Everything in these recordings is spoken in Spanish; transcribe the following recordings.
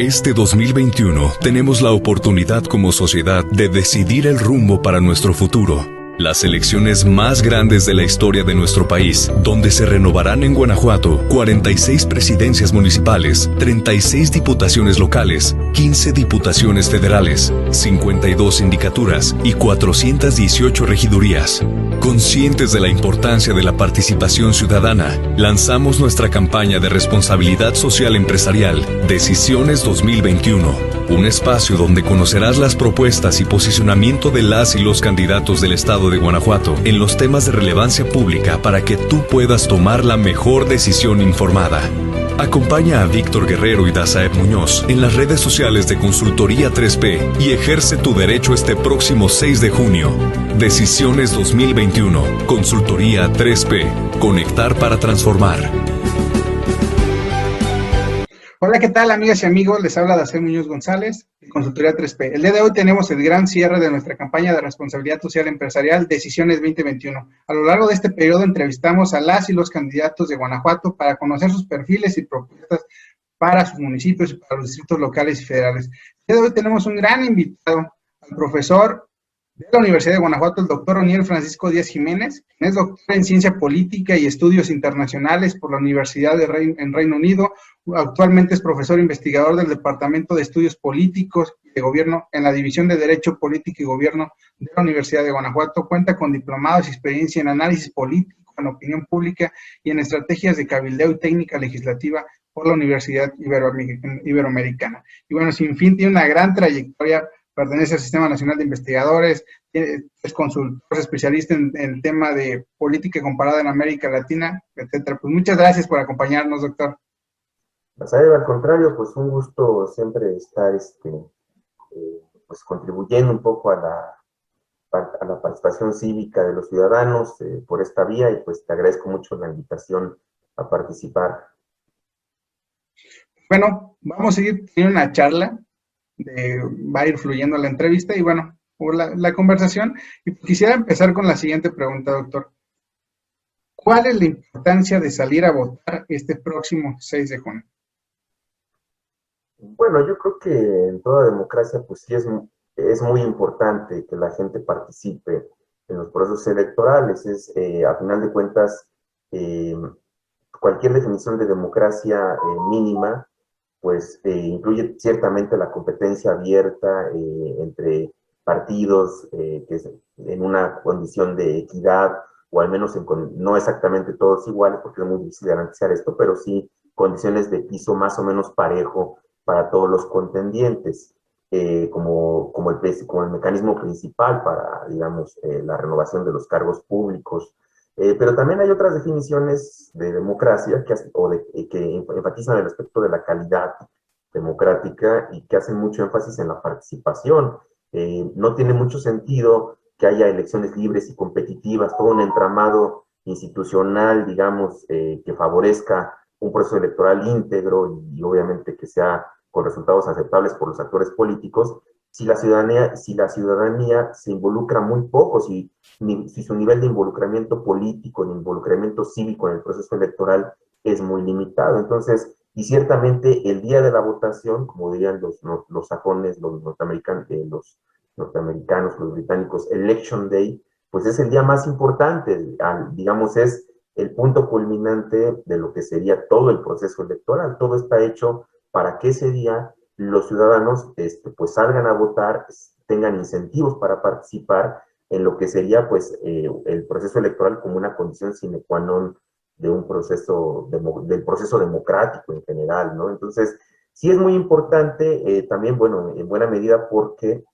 Este 2021 tenemos la oportunidad como sociedad de decidir el rumbo para nuestro futuro las elecciones más grandes de la historia de nuestro país, donde se renovarán en Guanajuato 46 presidencias municipales, 36 diputaciones locales, 15 diputaciones federales, 52 sindicaturas y 418 regidurías. Conscientes de la importancia de la participación ciudadana, lanzamos nuestra campaña de responsabilidad social empresarial, Decisiones 2021 un espacio donde conocerás las propuestas y posicionamiento de las y los candidatos del estado de Guanajuato en los temas de relevancia pública para que tú puedas tomar la mejor decisión informada. Acompaña a Víctor Guerrero y Dazaeb Muñoz en las redes sociales de Consultoría 3P y ejerce tu derecho este próximo 6 de junio. Decisiones 2021. Consultoría 3P. Conectar para transformar. Hola, ¿qué tal amigas y amigos? Les habla Dacer Muñoz González, de Consultoría 3P. El día de hoy tenemos el gran cierre de nuestra campaña de responsabilidad social empresarial Decisiones 2021. A lo largo de este periodo entrevistamos a las y los candidatos de Guanajuato para conocer sus perfiles y propuestas para sus municipios y para los distritos locales y federales. El día de hoy tenemos un gran invitado, al profesor de la Universidad de Guanajuato, el doctor Oniel Francisco Díaz Jiménez, es doctor en Ciencia Política y Estudios Internacionales por la Universidad de Reino, en Reino Unido. Actualmente es profesor investigador del Departamento de Estudios Políticos y de Gobierno en la División de Derecho Político y Gobierno de la Universidad de Guanajuato. Cuenta con diplomados y experiencia en análisis político, en opinión pública y en estrategias de cabildeo y técnica legislativa por la Universidad Iberoamericana. Y bueno, sin fin, tiene una gran trayectoria pertenece al Sistema Nacional de Investigadores, es consultor especialista en, el tema de política comparada en América Latina, etcétera. Pues muchas gracias por acompañarnos, doctor. Pues, al contrario, pues un gusto siempre estar este, eh, pues contribuyendo un poco a la, a la participación cívica de los ciudadanos eh, por esta vía y pues te agradezco mucho la invitación a participar. Bueno, vamos a seguir teniendo una charla va a ir fluyendo la entrevista y bueno, la, la conversación. Y quisiera empezar con la siguiente pregunta, doctor. ¿Cuál es la importancia de salir a votar este próximo 6 de junio? Bueno, yo creo que en toda democracia, pues sí es, es muy importante que la gente participe en los procesos electorales. Es, eh, a final de cuentas, eh, cualquier definición de democracia eh, mínima pues eh, incluye ciertamente la competencia abierta eh, entre partidos eh, que es en una condición de equidad, o al menos en, no exactamente todos iguales, porque es muy difícil garantizar esto, pero sí condiciones de piso más o menos parejo para todos los contendientes, como, como, el, como el mecanismo principal para, digamos, la renovación de los cargos públicos, eh, pero también hay otras definiciones de democracia que, o eh, que enfatizan el aspecto de la calidad democrática y que hacen mucho énfasis en la participación. Eh, no tiene mucho sentido que haya elecciones libres y competitivas, todo un entramado institucional, digamos, que favorezca un proceso electoral íntegro y obviamente que sea con resultados aceptables por los actores políticos, si la ciudadanía, si la ciudadanía se involucra muy poco, si, si su nivel de involucramiento político, de involucramiento cívico en el proceso electoral es muy limitado. Entonces, y ciertamente el día de la votación, como dirían los, los, sajones, los norteamericanos, eh, los norteamericanos, los británicos, Election Day, pues es el día más importante, digamos, es el punto culminante de lo que sería todo el proceso electoral. Todo está hecho para que ese día los ciudadanos este, pues salgan a votar, tengan incentivos para participar en lo que sería pues eh, el proceso electoral como una condición sine qua non de un proceso, del proceso democrático en general, ¿no? Entonces, sí es muy importante eh, también, bueno, en buena medida porque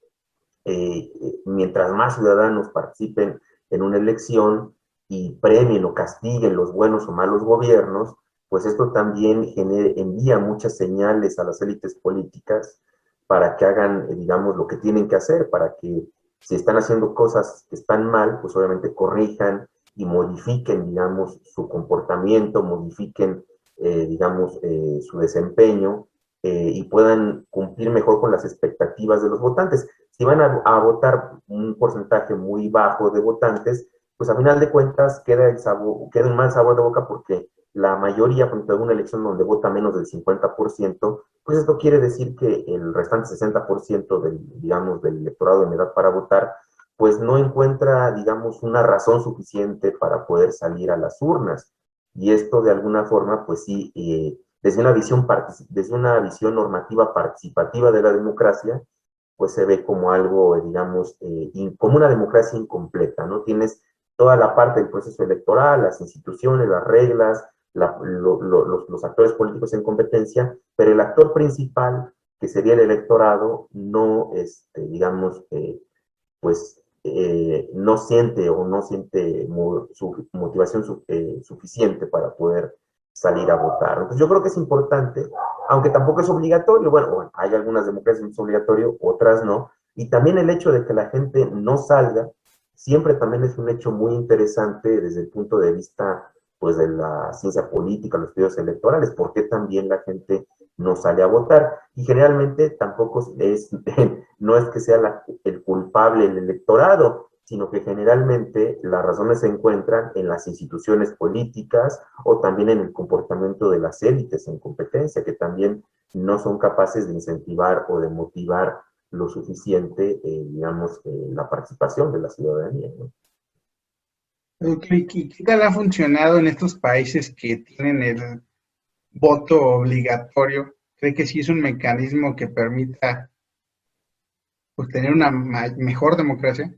eh, mientras más ciudadanos participen en una elección y premien o castiguen los buenos o malos gobiernos, pues esto también envía muchas señales a las élites políticas para que hagan, eh, digamos, lo que tienen que hacer, para que si están haciendo cosas que están mal, pues obviamente corrijan y modifiquen, digamos, su comportamiento, modifiquen, eh, digamos, eh, su desempeño y puedan cumplir mejor con las expectativas de los votantes. Si van a, a, votar un porcentaje muy bajo de votantes, pues a final de cuentas queda, el sabor, queda un mal sabor de boca porque la mayoría, ejemplo, en una elección donde vota menos del 50%, pues esto quiere decir que el restante 60% del, digamos, del electorado en edad para votar, pues no encuentra, digamos, una razón suficiente para poder salir a las urnas. Y esto de alguna forma, pues sí, eh, desde, una visión desde una visión normativa participativa de la democracia, pues se ve como algo, digamos, eh, como una democracia incompleta, ¿no? Tienes toda la parte del proceso electoral, las instituciones, las reglas, los, actores políticos en competencia, pero el actor principal, que sería el electorado, no, este, digamos, eh, pues eh, no siente o no siente su motivación eh, suficiente para poder salir a votar. Entonces yo creo que es importante, aunque tampoco es obligatorio, bueno, hay algunas democracias que es obligatorio, otras no, y también el hecho de que la gente no salga, siempre también es un hecho muy interesante desde el punto de vista pues de la ciencia política, los estudios electorales, porque también la gente no sale a votar. Y generalmente tampoco es, no es que sea el culpable el electorado, sino que generalmente las razones se encuentran en las instituciones políticas o también en el comportamiento de las élites en competencia, que también no son capaces de incentivar o de motivar lo suficiente, eh, digamos, eh, la participación de la ciudadanía. ¿no? ¿Qué tal ha funcionado en estos países que tienen el voto obligatorio? ¿Cree que sí es un mecanismo que permita pues, tener una mejor democracia?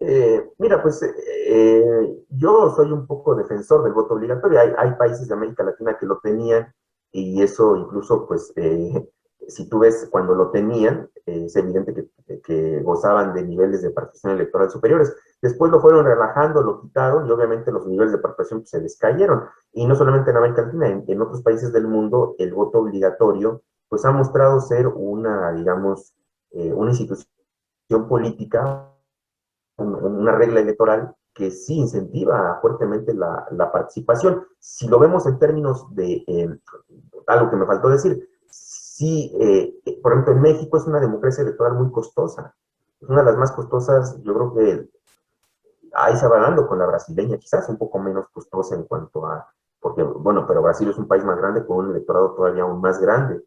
Eh, mira, pues eh, yo soy un poco defensor del voto obligatorio. Hay, hay, países de América Latina que lo tenían y eso incluso, pues, eh, si tú ves cuando lo tenían, es evidente que, gozaban de niveles de participación electoral superiores. Después lo fueron relajando, lo quitaron y obviamente los niveles de participación pues, se les cayeron. Y no solamente en América Latina, en, otros países del mundo el voto obligatorio pues ha mostrado ser una, digamos, eh, una institución política, una regla electoral que sí incentiva fuertemente la, participación. Si lo vemos en términos de, eh, algo que me faltó decir, sí, eh, por ejemplo, en México es una democracia electoral muy costosa. Es una de las más costosas, yo creo que ahí se va dando con la brasileña, quizás un poco menos costosa en cuanto a, porque, bueno, pero Brasil es un país más grande con un electorado todavía aún más grande.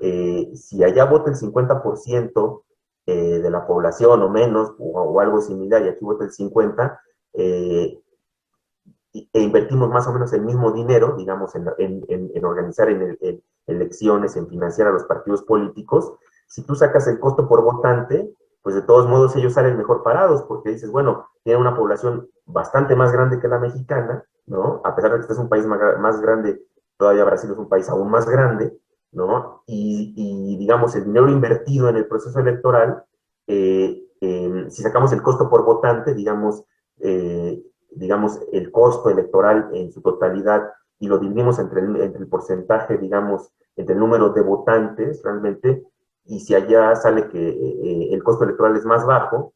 Eh, si allá vota el 50% eh, de la población o menos, o, algo similar, y aquí vota el 50%, eh, e invertimos más o menos el mismo dinero, digamos, en, en, organizar en, elecciones, en financiar a los partidos políticos, si tú sacas el costo por votante, pues de todos modos ellos salen mejor parados, porque dices, bueno, tiene una población bastante más grande que la mexicana, ¿no? A pesar de que este es un país más, grande, todavía Brasil es un país aún más grande, ¿no? Y, digamos, el dinero invertido en el proceso electoral, eh, si sacamos el costo por votante, digamos, eh, digamos, el costo electoral en su totalidad y lo dividimos entre el porcentaje, digamos, entre el número de votantes, realmente, y si allá sale que eh, el costo electoral es más bajo,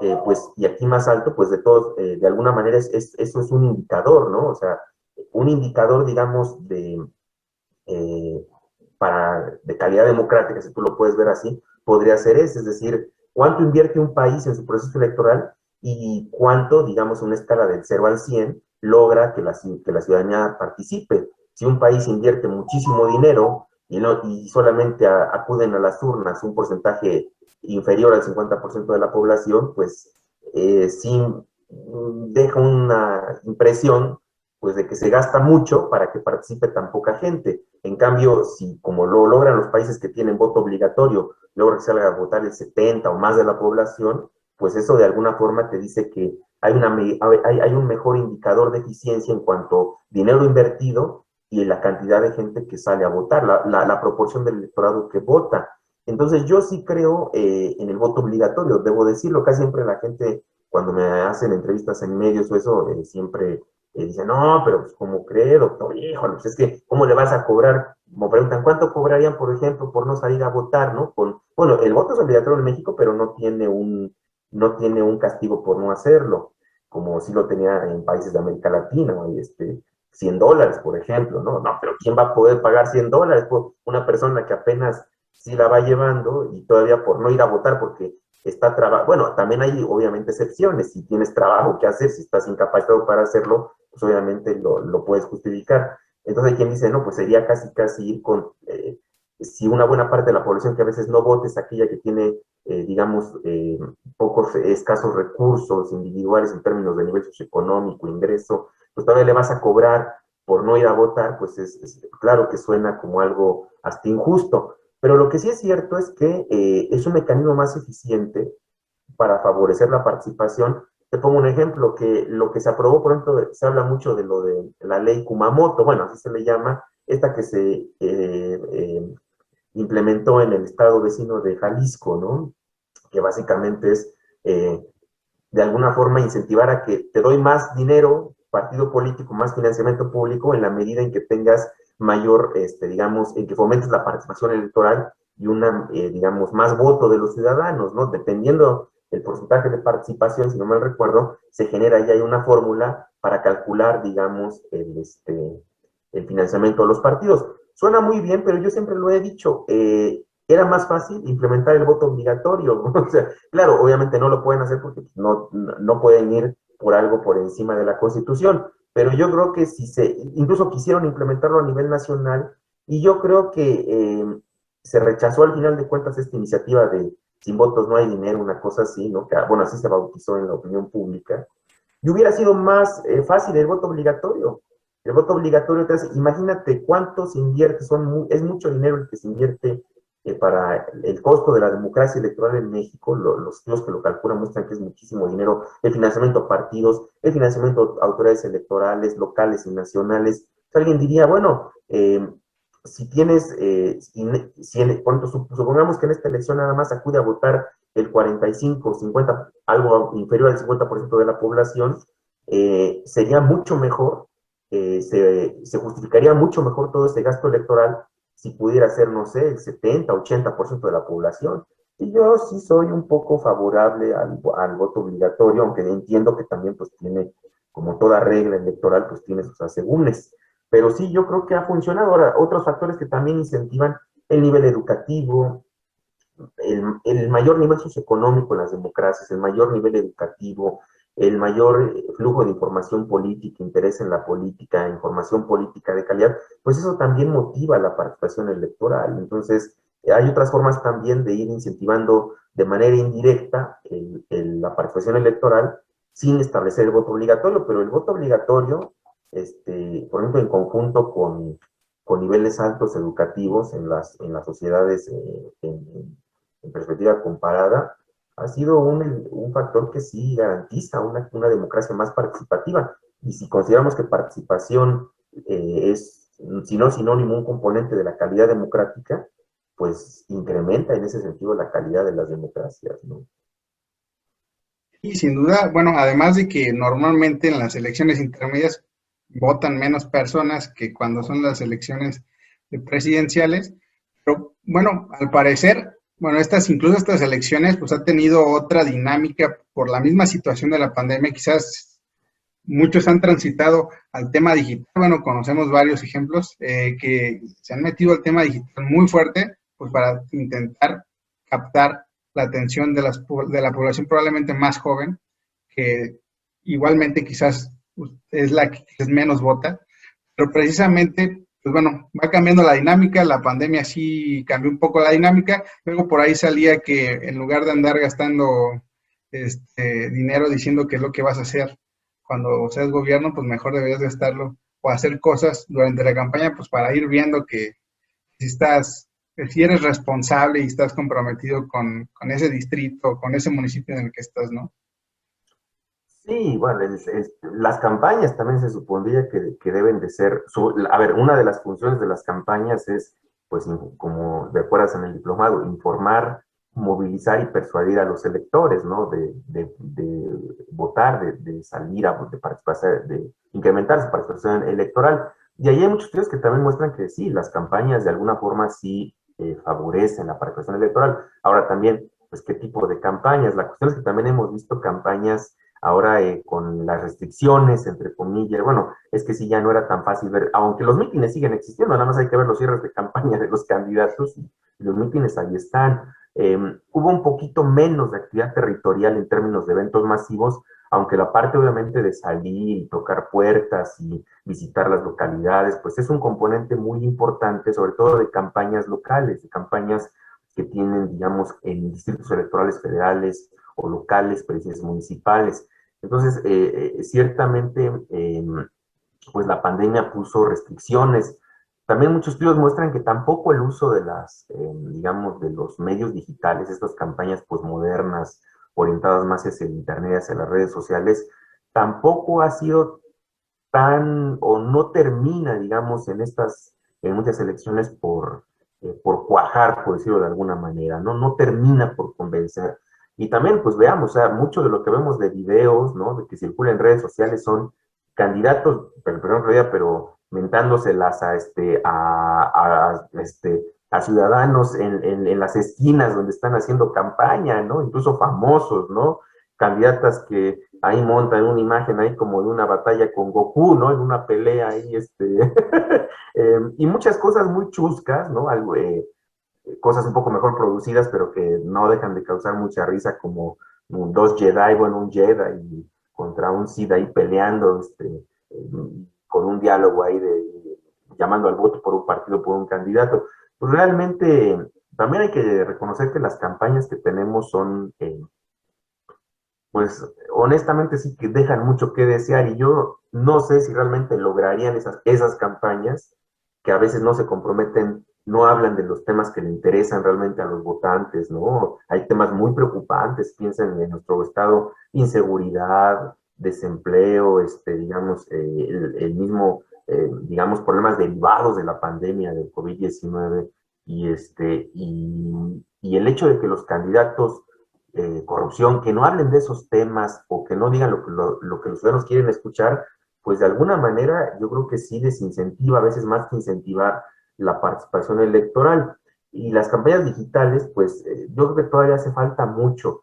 eh, pues, y aquí más alto, pues de todos, eh, de alguna manera es, eso es un indicador, ¿no? O sea, un indicador, digamos, de, para, de calidad democrática, si tú lo puedes ver así, podría ser ese, es decir, cuánto invierte un país en su proceso electoral y cuánto, digamos, una escala del 0 al 100 logra que la, que la ciudadanía participe. Si un país invierte muchísimo dinero y, no, y solamente acuden a las urnas un porcentaje inferior al 50% de la población, pues eh, sí deja una impresión pues de que se gasta mucho para que participe tan poca gente. En cambio, si como lo logran los países que tienen voto obligatorio, logra que salga a votar el 70 o más de la población, pues eso de alguna forma te dice que hay, una, hay, hay un mejor indicador de eficiencia en cuanto a dinero invertido y la cantidad de gente que sale a votar, la, la, proporción del electorado que vota. Entonces yo sí creo eh, en el voto obligatorio, debo decirlo, casi siempre la gente cuando me hacen entrevistas en medios o eso, eh, siempre eh, dice, no, pero pues ¿cómo cree, doctor? Híjole, pues es que, ¿cómo le vas a cobrar? Como preguntan, ¿cuánto cobrarían, por ejemplo, por no salir a votar, no? Con, bueno, el voto es obligatorio en México, pero no tiene un, no tiene un castigo por no hacerlo, como sí lo tenía en países de América Latina, este, 100 dólares, por ejemplo, ¿no? No, pero ¿quién va a poder pagar 100 dólares por una persona que apenas sí la va llevando y todavía por no ir a votar porque está trabajando? Bueno, también hay obviamente excepciones. Si tienes trabajo que hacer, si estás incapacitado para hacerlo, pues obviamente lo, lo puedes justificar. Entonces hay quien dice, no, pues sería casi casi ir con, eh, si una buena parte de la población que a veces no vote es aquella que tiene, eh, digamos, eh, pocos, escasos recursos individuales en términos de nivel socioeconómico, ingreso, pues todavía le vas a cobrar por no ir a votar, pues es, claro que suena como algo hasta injusto. Pero lo que sí es cierto es que es un mecanismo más eficiente para favorecer la participación te pongo un ejemplo, que lo que se aprobó, por ejemplo, se habla mucho de lo de la ley Kumamoto, bueno, así se le llama, esta que se eh, eh, implementó en el estado vecino de Jalisco, ¿no? Que básicamente es, eh, de alguna forma, incentivar a que te doy más dinero, partido político, más financiamiento público, en la medida en que tengas mayor, este, digamos, en que fomentes la participación electoral y una, digamos, más voto de los ciudadanos, ¿no? Dependiendo el porcentaje de participación, si no mal recuerdo, se genera ya una fórmula para calcular, digamos, el, este, el financiamiento de los partidos. Suena muy bien, pero yo siempre lo he dicho, eh, era más fácil implementar el voto obligatorio. o sea, claro, obviamente no lo pueden hacer porque no, no pueden ir por algo por encima de la Constitución, pero yo creo que si se, incluso quisieron implementarlo a nivel nacional, y yo creo que eh, se rechazó al final de cuentas esta iniciativa de, sin votos no hay dinero, una cosa así, ¿no? Que, bueno, así se bautizó en la opinión pública. Y hubiera sido más eh, fácil el voto obligatorio. El voto obligatorio, te imagínate cuánto se invierte, son, es mucho dinero el que se invierte eh, para el costo de la democracia electoral en México, los estudios que lo calculan muestran que es muchísimo dinero, el financiamiento a partidos, el financiamiento a autoridades electorales, locales y nacionales. alguien diría, bueno, eh, si tienes, eh, si, supongamos que en esta elección nada más acude a votar el 45, 50, algo inferior al 50% de la población, eh, sería mucho mejor, eh, se, justificaría mucho mejor todo ese gasto electoral si pudiera ser, no sé, el 70, 80% de la población. Y yo sí soy un poco favorable al, al, voto obligatorio, aunque entiendo que también pues tiene, como toda regla electoral, pues tiene sus asegúnes. Pero sí, yo creo que ha funcionado. Ahora, otros factores que también incentivan el nivel educativo, el, mayor nivel socioeconómico en las democracias, el mayor nivel educativo, el mayor flujo de información política, interés en la política, información política de calidad, pues eso también motiva la participación electoral. Entonces, hay otras formas también de ir incentivando de manera indirecta la participación electoral sin establecer el voto obligatorio, pero el voto obligatorio este, por ejemplo, en conjunto con, niveles altos educativos en las, en las sociedades eh, en, perspectiva comparada, ha sido un, factor que sí garantiza una, democracia más participativa. Y si consideramos que participación eh, es, si no sinónimo, un componente de la calidad democrática, pues incrementa en ese sentido la calidad de las democracias. Y sin duda, bueno, además de que normalmente en las elecciones intermedias votan menos personas que cuando son las elecciones presidenciales. Pero bueno, al parecer, bueno, estas, incluso estas elecciones, pues ha tenido otra dinámica por la misma situación de la pandemia. Quizás muchos han transitado al tema digital. Bueno, conocemos varios ejemplos eh, que se han metido al tema digital muy fuerte, pues para intentar captar la atención de, las, de la población probablemente más joven, que igualmente quizás es la que menos vota, pero precisamente, pues bueno, va cambiando la dinámica, la pandemia sí cambió un poco la dinámica, luego por ahí salía que en lugar de andar gastando este, dinero diciendo que es lo que vas a hacer cuando seas gobierno, pues mejor deberías gastarlo o hacer cosas durante la campaña, pues para ir viendo que si estás, si eres responsable y estás comprometido con, con ese distrito, con ese municipio en el que estás, ¿no? Sí, bueno, las campañas también se supondría que, deben de ser, a ver, una de las funciones de las campañas es, pues, como de acuerdas en el diplomado, informar, movilizar y persuadir a los electores, ¿no? De, votar, de, salir a de participar, de incrementar su participación electoral. Y ahí hay muchos estudios que también muestran que sí, las campañas de alguna forma sí eh, favorecen la participación electoral. Ahora también, pues, ¿qué tipo de campañas? La cuestión es que también hemos visto campañas ahora eh, con las restricciones, entre comillas, bueno, es que sí ya no era tan fácil ver, aunque los mítines siguen existiendo, nada más hay que ver los cierres de campaña de los candidatos y, los mítines ahí están. Em, hubo un poquito menos de actividad territorial en términos de eventos masivos, aunque la parte obviamente de salir y tocar puertas y visitar las localidades, pues es un componente muy importante, sobre todo de campañas locales, de campañas que tienen, digamos, en distritos electorales federales o locales, presidencias municipales. Entonces, eh, eh, ciertamente, em, pues la pandemia puso restricciones. También muchos estudios muestran que tampoco el uso de las, em, digamos, de los medios digitales, estas campañas posmodernas, orientadas más hacia el internet, hacia las redes sociales, tampoco ha sido tan, o no termina, digamos, en estas, en muchas elecciones por, eh, por cuajar, por decirlo de alguna manera, ¿no? No termina por convencer. Y también, pues veamos, o sea, mucho de lo que vemos de videos, ¿no? De que circulan en redes sociales son candidatos, perdón, pero mentándoselas a, este, a, este, a ciudadanos en, en, las esquinas donde están haciendo campaña, ¿no? Incluso famosos, ¿no? Candidatas que ahí montan una imagen ahí como de una batalla con Goku, ¿no? En una pelea ahí, este, em, y muchas cosas muy chuscas, ¿no? Algo, eh, cosas un poco mejor producidas, pero que no dejan de causar mucha risa, como dos Jedi, bueno, un Jedi contra un Sith ahí peleando, este, con un diálogo ahí de, llamando al voto por un partido, por un candidato. Pues realmente también hay que reconocer que las campañas que tenemos son, eh, pues honestamente sí que dejan mucho que desear y yo no sé si realmente lograrían esas, esas campañas que a veces no se comprometen no hablan de los temas que le interesan realmente a los votantes, ¿no? Hay temas muy preocupantes, piensen en nuestro estado, inseguridad, desempleo, este, digamos, eh, el, mismo, eh, digamos, problemas derivados de la pandemia del COVID-19 y, este, y, el hecho de que los candidatos, eh, corrupción, que no hablen de esos temas o que no digan lo, lo que los ciudadanos quieren escuchar, pues de alguna manera yo creo que sí desincentiva, a veces más que incentivar la participación electoral. Y las campañas digitales, pues eh, yo creo que todavía hace falta mucho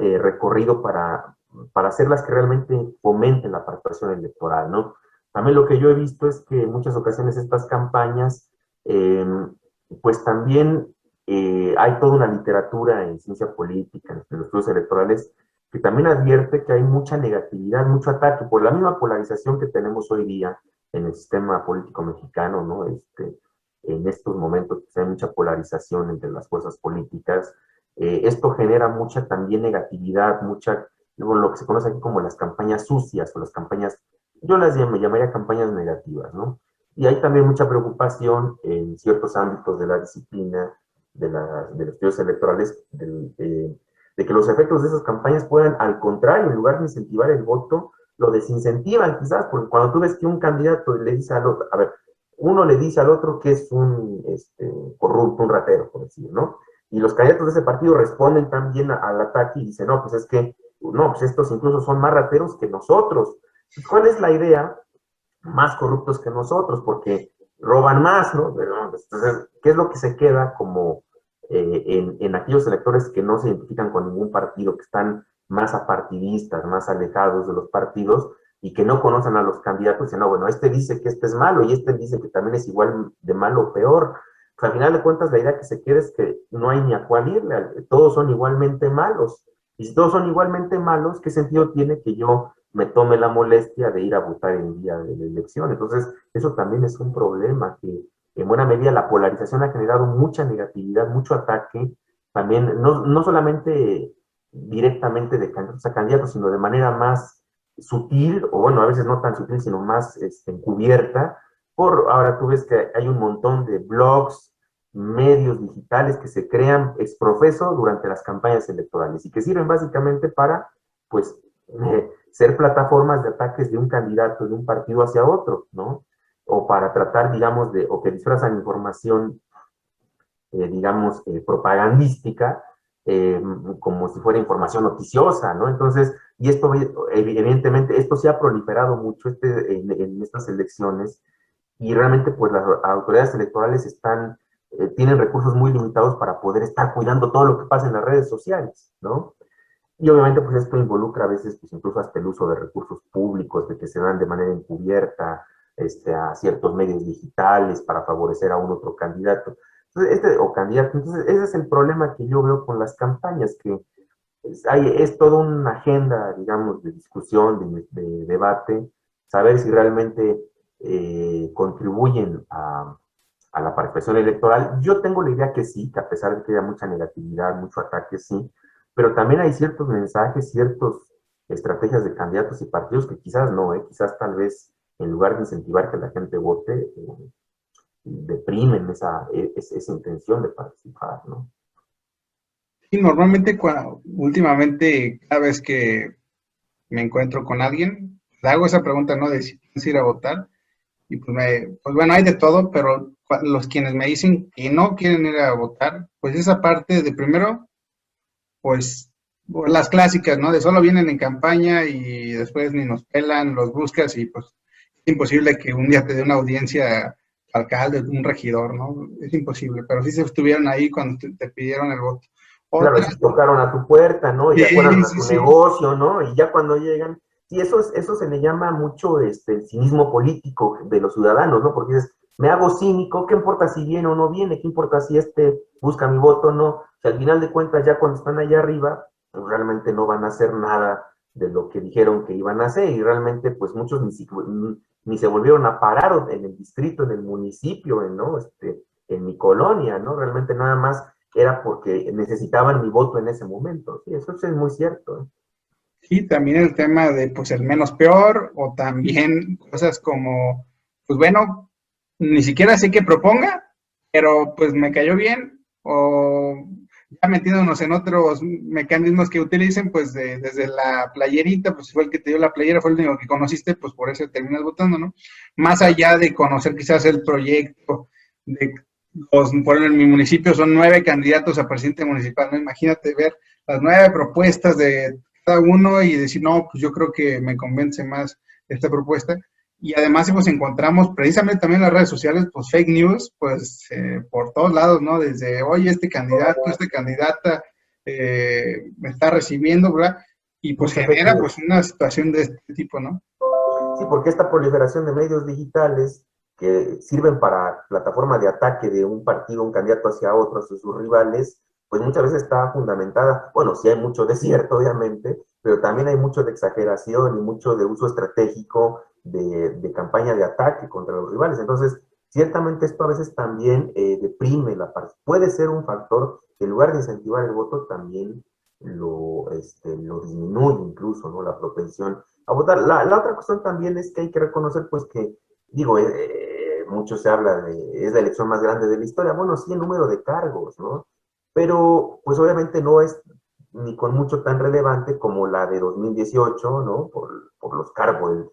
eh, recorrido para, para hacerlas que realmente fomenten la participación electoral, ¿no? También lo que yo he visto es que en muchas ocasiones estas campañas, em, pues también eh, hay toda una literatura en ciencia política, en los estudios electorales, que también advierte que hay mucha negatividad, mucho ataque por la misma polarización que tenemos hoy día en el sistema político mexicano, ¿no? Este, en estos momentos que hay mucha polarización entre las fuerzas políticas. Eh, esto genera mucha también negatividad, mucha, lo que se conoce aquí como las campañas sucias o las campañas, yo las llamaría campañas negativas, ¿no? Y hay también mucha preocupación en ciertos ámbitos de la disciplina, de, la, de los estudios electorales, de, de que los efectos de esas campañas puedan, al contrario, en lugar de incentivar el voto, lo desincentivan quizás, porque cuando tú ves que un candidato le dice al otro, a ver, uno le dice al otro que es un este, corrupto, un ratero, por decir, ¿no? Y los candidatos de ese partido responden también al ataque y dicen, no, pues es que, no, pues estos incluso son más rateros que nosotros. ¿Cuál es la idea? Más corruptos que nosotros, porque roban más, ¿no? Entonces, ¿qué es lo que se queda como eh, en, en aquellos electores que no se identifican con ningún partido, que están más apartidistas, más alejados de los partidos? Y que no conocen a los candidatos, sino, bueno, este dice que este es malo y este dice que también es igual de malo o peor. Al final de cuentas, la idea que se quiere es que no hay ni a cuál irle, todos son igualmente malos. Y si todos son igualmente malos, ¿qué sentido tiene que yo me tome la molestia de ir a votar en día de la elección? Entonces, eso también es un problema, que en buena medida la polarización ha generado mucha negatividad, mucho ataque, también no, no solamente directamente de candidatos a candidatos, sino de manera más sutil, o bueno, a veces no tan sutil, sino más este, encubierta, por, ahora tú ves que hay un montón de blogs, medios digitales que se crean exprofeso durante las campañas electorales y que sirven básicamente para, pues, eh, ser plataformas de ataques de un candidato, de un partido hacia otro, ¿no? O para tratar, digamos, de, o que disfrazan información, eh, digamos, eh, propagandística, como si fuera información noticiosa, ¿no? Entonces, y esto, evidentemente, esto se ha proliferado mucho este, en, estas elecciones y realmente pues las autoridades electorales están, eh, tienen recursos muy limitados para poder estar cuidando todo lo que pasa en las redes sociales, ¿no? Y obviamente pues esto involucra a veces pues incluso hasta el uso de recursos públicos, de que se dan de manera encubierta este, a ciertos medios digitales para favorecer a un otro candidato. Entonces, este, o candidato. Entonces, ese es el problema que yo veo con las campañas, que es, toda una agenda, digamos, de discusión, de, debate, saber si realmente eh, contribuyen a, a, la participación electoral. Yo tengo la idea que sí, que a pesar de que haya mucha negatividad, mucho ataque, sí, pero también hay ciertos mensajes, ciertas estrategias de candidatos y partidos que quizás no, ¿eh? quizás tal vez en lugar de incentivar que la gente vote, eh, deprimen esa, e, esa intención de participar, ¿no? Sí, normalmente cuando, últimamente cada vez que me encuentro con alguien, le hago esa pregunta, ¿no? De si quieres ir a votar. Y pues, me, pues bueno, hay de todo, pero los quienes me dicen que no quieren ir a votar, pues esa parte de primero, pues las clásicas, ¿no? De solo vienen en campaña y después ni nos pelan, los buscas y pues es imposible que un día te dé una audiencia alcalde, un regidor, ¿no? Es imposible, pero sí se estuvieron ahí cuando te, pidieron el voto. Claro, tocaron a tu puerta, ¿no? Y ya fueron a tu negocio, ¿no? Y ya cuando llegan, y eso, es, eso se le llama mucho este, el cinismo político de los ciudadanos, ¿no? Porque dices, me hago cínico, ¿qué importa si viene o no viene? ¿Qué importa si este busca mi voto o no? Si al final de cuentas, ya cuando están allá arriba, pues realmente no van a hacer nada de lo que dijeron que iban a hacer y realmente pues muchos ni, ni se volvieron a parar en el distrito, en el municipio, en, ¿no? este, en mi colonia, ¿no? Realmente nada más era porque necesitaban mi voto en ese momento. Sí, eso es muy cierto. ¿eh? Sí, también el tema de, pues, el menos peor, o también cosas como, pues bueno, ni siquiera sé qué proponga, pero pues me cayó bien, o ya metiéndonos en otros mecanismos que utilicen, pues desde la playerita, pues fue el que te dio la playera, fue el único que conociste, pues por eso terminas votando, ¿no? Más allá de conocer quizás el proyecto, de los, por en mi municipio son nueve candidatos a presidente municipal, ¿no? Imagínate ver las nueve propuestas de cada uno y decir, no, pues yo creo que me convence más esta propuesta y además pues encontramos precisamente también en las redes sociales pues fake news pues eh, por todos lados, ¿no? Desde, oye, este candidato, esta candidata eh, me está recibiendo, ¿verdad? Y pues genera pues una situación de este tipo, ¿no? Sí, porque esta proliferación de medios digitales que sirven para plataforma de ataque de un partido, un candidato hacia otro, hacia sus rivales, pues muchas veces está fundamentada, bueno, sí hay mucho de cierto, obviamente, pero también hay mucho de exageración y mucho de uso estratégico de, campaña de ataque contra los rivales. Entonces, ciertamente esto a veces también eh, deprime la parte. Puede ser un factor que en lugar de incentivar el voto también lo, este, lo disminuye incluso, ¿no? La propensión a votar. La, otra cuestión también es que hay que reconocer, pues, que, digo, eh, eh, mucho se habla de, es la elección más grande de la historia. Bueno, sí, el número de cargos, ¿no? Pero, pues, obviamente no es ni con mucho tan relevante como la de 2018, ¿no? Por, por los cargos,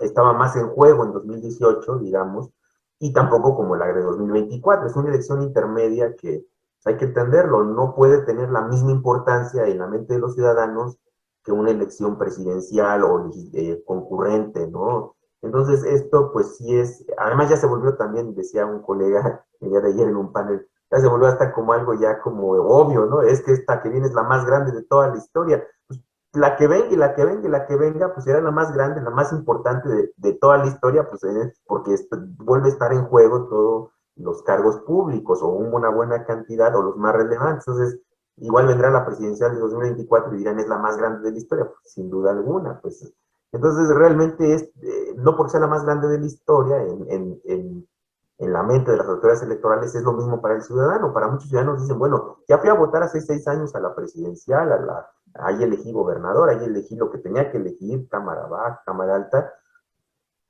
estaba más en juego en 2018, digamos, y tampoco como la de 2024. Es una elección intermedia que hay que entenderlo, no puede tener la misma importancia en la mente de los ciudadanos que una elección presidencial o eh, concurrente, ¿no? Entonces esto pues sí es, además ya se volvió también, decía un colega el día de ayer en un panel, ya se volvió hasta como algo ya como obvio, ¿no? Es que esta que viene es la más grande de toda la historia la que venga y la que venga y la que venga, pues era la más grande, la más importante de, toda la historia, pues porque vuelve a estar en juego todos los cargos públicos o una buena cantidad o los más relevantes. Entonces, igual vendrá la presidencial de 2024 y dirán es la más grande de la historia, pues, sin duda alguna. Pues. Entonces, realmente es, eh, no porque sea la más grande de la historia, en, en, en la mente de las autoridades electorales es lo mismo para el ciudadano. Para muchos ciudadanos dicen, bueno, ya fui a votar hace seis años a la presidencial, a la ahí elegí gobernador, ahí elegí lo que tenía que elegir, Cámara Baja, Cámara Alta.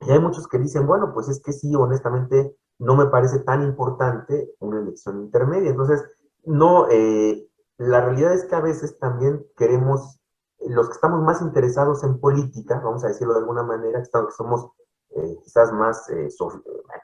Y hay muchos que dicen, bueno, pues es que sí, honestamente, no me parece tan importante una elección intermedia. Entonces, no, eh, la realidad es que a veces también queremos, los que estamos más interesados en política, vamos a decirlo de alguna manera, que somos eh, quizás más, eh,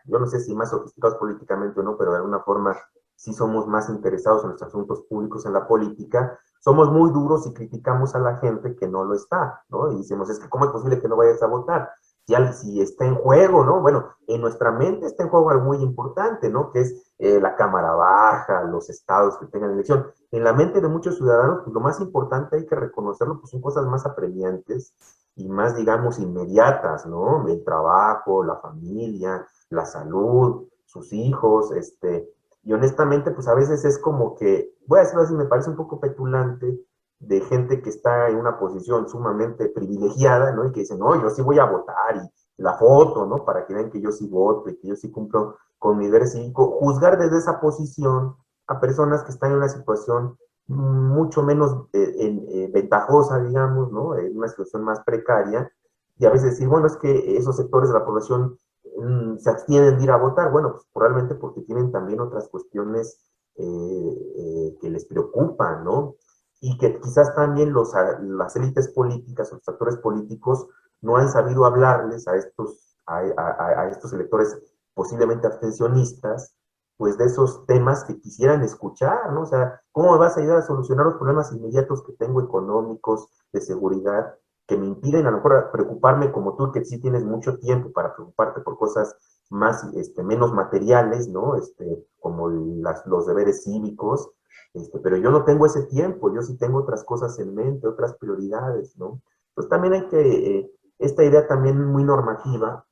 yo no sé si más sofisticados políticamente o no, pero de alguna forma sí somos más interesados en los asuntos públicos, en la política, somos muy duros y criticamos a la gente que no lo está, ¿no? Y decimos, es que ¿cómo es posible que no vayas a votar? Ya si está en juego, ¿no? Bueno, en nuestra mente está en juego algo muy importante, ¿no? Que es eh, la Cámara Baja, los estados que tengan elección. En la mente de muchos ciudadanos, pues lo más importante hay que reconocerlo, pues son cosas más apremiantes y más, digamos, inmediatas, ¿no? El trabajo, la familia, la salud, sus hijos, este, y honestamente, pues a veces es como que, voy a decirlo así, me parece un poco petulante de gente que está en una posición sumamente privilegiada, ¿no? Y que dicen, no, yo sí voy a votar y la foto, ¿no? Para que vean que yo sí voto y que yo sí cumplo con mi deber cívico. Juzgar desde esa posición a personas que están en una situación mucho menos eh, eh, ventajosa, digamos, ¿no? En una situación más precaria, y a veces decir, bueno, es que esos sectores de la población mm, se abstienen de ir a votar, bueno, pues probablemente porque tienen también otras cuestiones eh, que les preocupan, ¿no? Y que quizás también los, las élites políticas, los actores políticos, no han sabido hablarles a estos, a, a estos electores posiblemente abstencionistas, pues de esos temas que quisieran escuchar, ¿no? O sea, ¿cómo me vas a ayudar a solucionar los problemas inmediatos que tengo económicos, de seguridad, que me impiden a lo mejor preocuparme como tú, que sí tienes mucho tiempo para preocuparte por cosas más, este, menos materiales, ¿no? Este, como las, los deberes cívicos, este, pero yo no tengo ese tiempo, yo sí tengo otras cosas en mente, otras prioridades, ¿no? Pues también hay que, eh, esta idea también muy normativa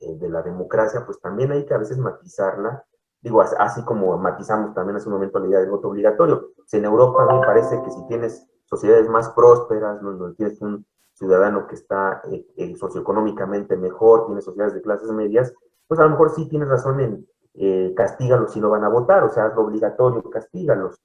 eh, de la democracia, pues también hay que a veces matizarla digo, así como matizamos también hace un momento la idea del voto obligatorio. Si en Europa me parece que si tienes sociedades más prósperas, donde tienes un ciudadano que está eh, eh, socioeconómicamente mejor, tienes sociedades de clases medias, pues a lo mejor sí tienes razón en eh, castígalos si no van a votar, o sea, es obligatorio, castígalos.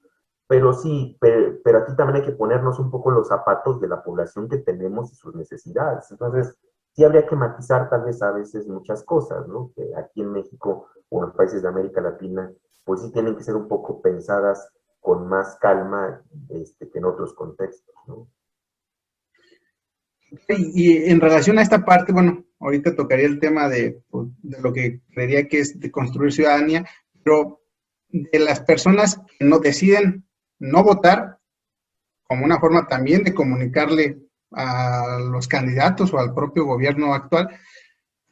Pero sí, pero, pero aquí también hay que ponernos un poco los zapatos de la población que tenemos y sus necesidades. Entonces, sí habría que matizar tal vez a veces muchas cosas, ¿no? Que aquí en México o en países de América Latina, pues sí tienen que ser un poco pensadas con más calma este, que en otros contextos, ¿no? Y, en relación a esta parte, bueno, ahorita tocaría el tema de, pues, de, lo que creería que es de construir ciudadanía, pero de las personas que no deciden no votar, como una forma también de comunicarle a los candidatos o al propio gobierno actual,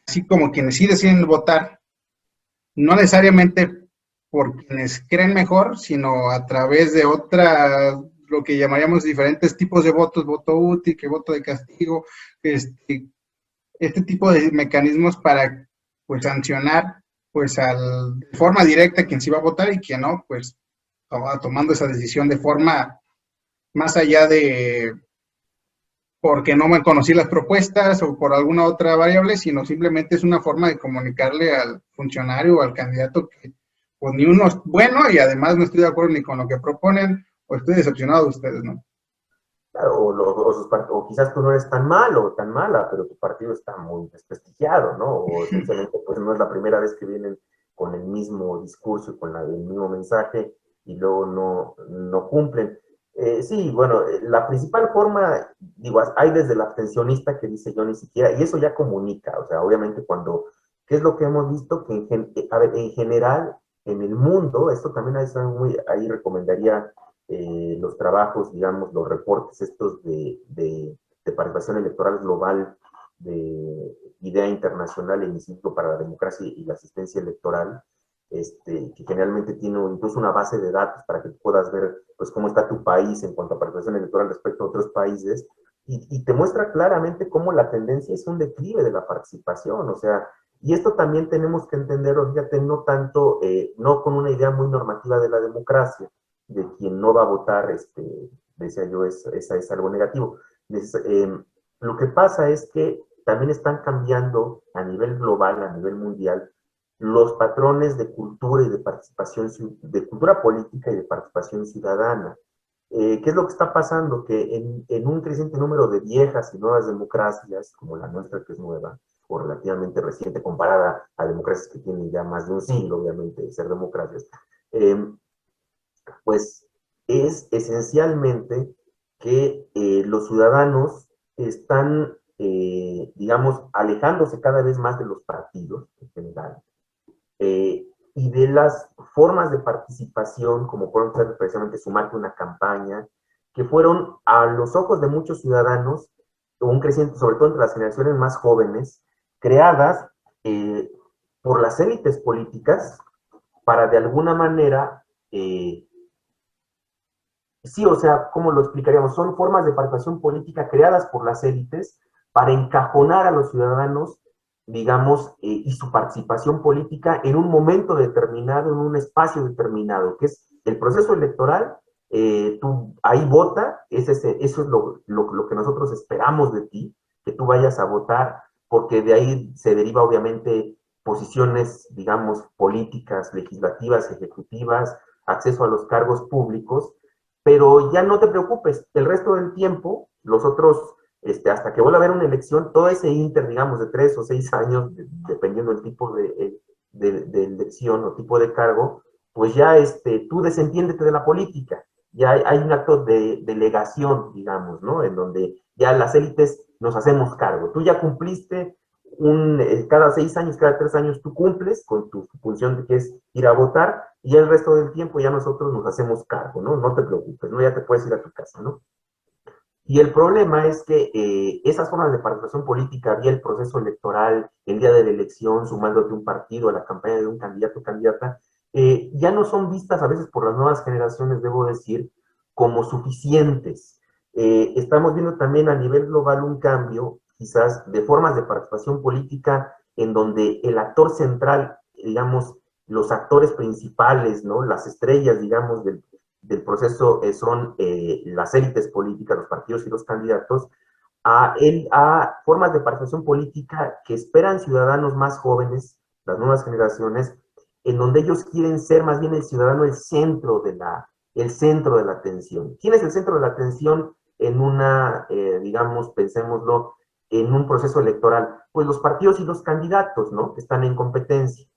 así como quienes sí deciden votar, no necesariamente por quienes creen mejor, sino a través de otra, lo que llamaríamos diferentes tipos de votos, voto útil, que voto de castigo, este, este tipo de mecanismos para pues sancionar pues al, de forma directa quien sí va a votar y quien no, pues tomando esa decisión de forma más allá de porque no me conocí las propuestas o por alguna otra variable, sino simplemente es una forma de comunicarle al funcionario o al candidato que pues ni uno es bueno y además no estoy de acuerdo ni con lo que proponen o estoy decepcionado de ustedes, ¿no? Claro, o, quizás tú no eres tan malo o tan mala, pero tu partido está muy desprestigiado, ¿no? O simplemente pues no es la primera vez que vienen con el mismo discurso y con el mismo mensaje y luego no, no cumplen. Eh, sí, bueno, eh, la principal forma, digo, hay desde el abstencionista que dice yo ni siquiera, y eso ya comunica, o sea, obviamente cuando, ¿qué es lo que hemos visto? Que en, a ver, en general, en el mundo, esto también ahí, muy, ahí recomendaría los trabajos, digamos, los reportes estos de, de, de participación electoral global de Idea Internacional, el Instituto para la Democracia y la Asistencia Electoral, este, que generalmente tiene incluso una base de datos para que puedas ver pues, cómo está tu país en cuanto a participación electoral respecto a otros países, y, te muestra claramente cómo la tendencia es un declive de la participación, o sea, y esto también tenemos que entenderlo, fíjate, no tanto, eh, no con una idea muy normativa de la democracia, de quien no va a votar, este, decía yo, es, es, algo negativo. Eh, lo que pasa es que también están cambiando a nivel global, a nivel mundial, los patrones de cultura y de participación, de cultura política y de participación ciudadana. Eh, ¿Qué es lo que está pasando? Que en, un creciente número de viejas y nuevas democracias, como la nuestra que es nueva, o relativamente reciente comparada a democracias que tienen ya más de un siglo, obviamente, de ser democracias, em, pues es esencialmente que eh, los ciudadanos están, eh, digamos, alejándose cada vez más de los partidos en general, eh, y de las formas de participación, como pueden ser precisamente sumarte una campaña, que fueron a los ojos de muchos ciudadanos, un creciente, sobre todo entre las generaciones más jóvenes, creadas eh, por las élites políticas para de alguna manera, eh, sí, o sea, ¿cómo lo explicaríamos? Son formas de participación política creadas por las élites para encajonar a los ciudadanos digamos, eh, y su participación política en un momento determinado, en un espacio determinado, que es el proceso electoral tú ahí vota, es ese, eso es lo, lo, que nosotros esperamos de ti, que tú vayas a votar, porque de ahí se deriva obviamente posiciones, digamos, políticas, legislativas, ejecutivas, acceso a los cargos públicos, pero ya no te preocupes, el resto del tiempo, los otros, este, hasta que vuelva a haber una elección, todo ese inter, digamos, de tres o seis años, dependiendo del tipo de, de, de, elección o tipo de cargo, pues ya este, tú desentiéndete de la política. Ya hay, un acto de delegación, digamos, ¿no? En donde ya las élites nos hacemos cargo. Tú ya cumpliste un, eh, cada seis años, cada tres años tú cumples con tu función de que es ir a votar y el resto del tiempo ya nosotros nos hacemos cargo, ¿no? No te preocupes, ¿no? Ya te puedes ir a tu casa, ¿no? Y el problema es que eh, esas formas de participación política vía el proceso electoral, el día de la elección, sumándote un partido a la campaña de un candidato o candidata, eh, ya no son vistas a veces por las nuevas generaciones, debo decir, como suficientes. Eh, estamos viendo también a nivel global un cambio, quizás, de formas de participación política en donde el actor central, digamos, los actores principales, ¿no? Las estrellas, digamos, del, del proceso eh, son eh, las élites políticas, los partidos y los candidatos, a, el, a formas de participación política que esperan ciudadanos más jóvenes, las nuevas generaciones, en donde ellos quieren ser más bien el ciudadano el centro de la, el centro de la atención. ¿Quién es el centro de la atención en una, eh, digamos, pensémoslo, en un proceso electoral? Pues los partidos y los candidatos, ¿no? Que están en competencia.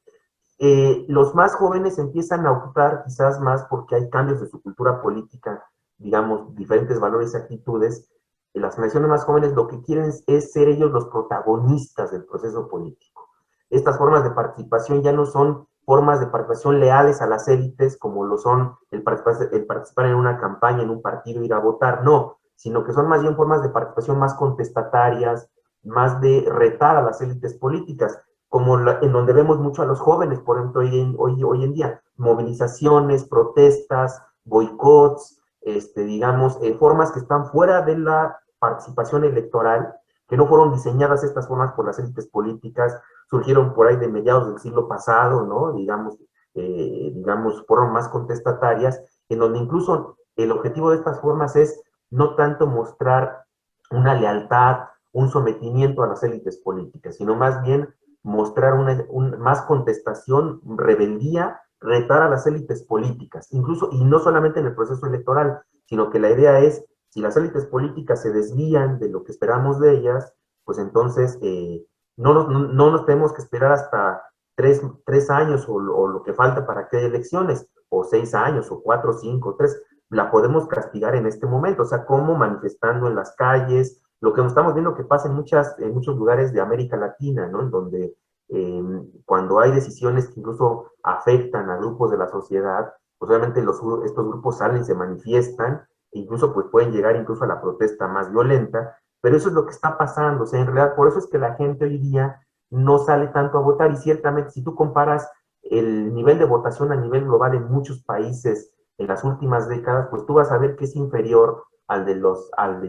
Eh, los más jóvenes empiezan a ocupar quizás más porque hay cambios de su cultura política, digamos, diferentes valores y actitudes. Las generaciones más jóvenes lo que quieren es, ser ellos los protagonistas del proceso político. Estas formas de participación ya no son formas de participación leales a las élites, como lo son el participar, el participar en una campaña, en un partido, ir a votar, no, sino que son más bien formas de participación más contestatarias, más de retar a las élites políticas como en donde vemos mucho a los jóvenes, por ejemplo, hoy en, día, movilizaciones, protestas, boicots, este, digamos, eh, formas que están fuera de la participación electoral, que no fueron diseñadas estas formas por las élites políticas, surgieron por ahí de mediados del siglo pasado, ¿no? Digamos, eh, digamos, fueron más contestatarias, en donde incluso el objetivo de estas formas es no tanto mostrar una lealtad, un sometimiento a las élites políticas, sino más bien mostrar una, más contestación, rebeldía, retar a las élites políticas, incluso, y no solamente en el proceso electoral, sino que la idea es, si las élites políticas se desvían de lo que esperamos de ellas, pues entonces eh, no, nos, no, nos tenemos que esperar hasta tres, años o, o, lo que falta para que haya elecciones, o seis años, o cuatro, cinco, tres, la podemos castigar en este momento, o sea, como manifestando en las calles, lo que estamos viendo que pasa en, muchas, en muchos lugares de América Latina, ¿no? En donde em, cuando hay decisiones que incluso afectan a grupos de la sociedad, pues obviamente los, estos grupos salen, se manifiestan, e incluso pues pueden llegar incluso a la protesta más violenta, pero eso es lo que está pasando, o sea, en realidad por eso es que la gente hoy día no sale tanto a votar y ciertamente si tú comparas el nivel de votación a nivel global en muchos países en las últimas décadas, pues tú vas a ver que es inferior al de, los, al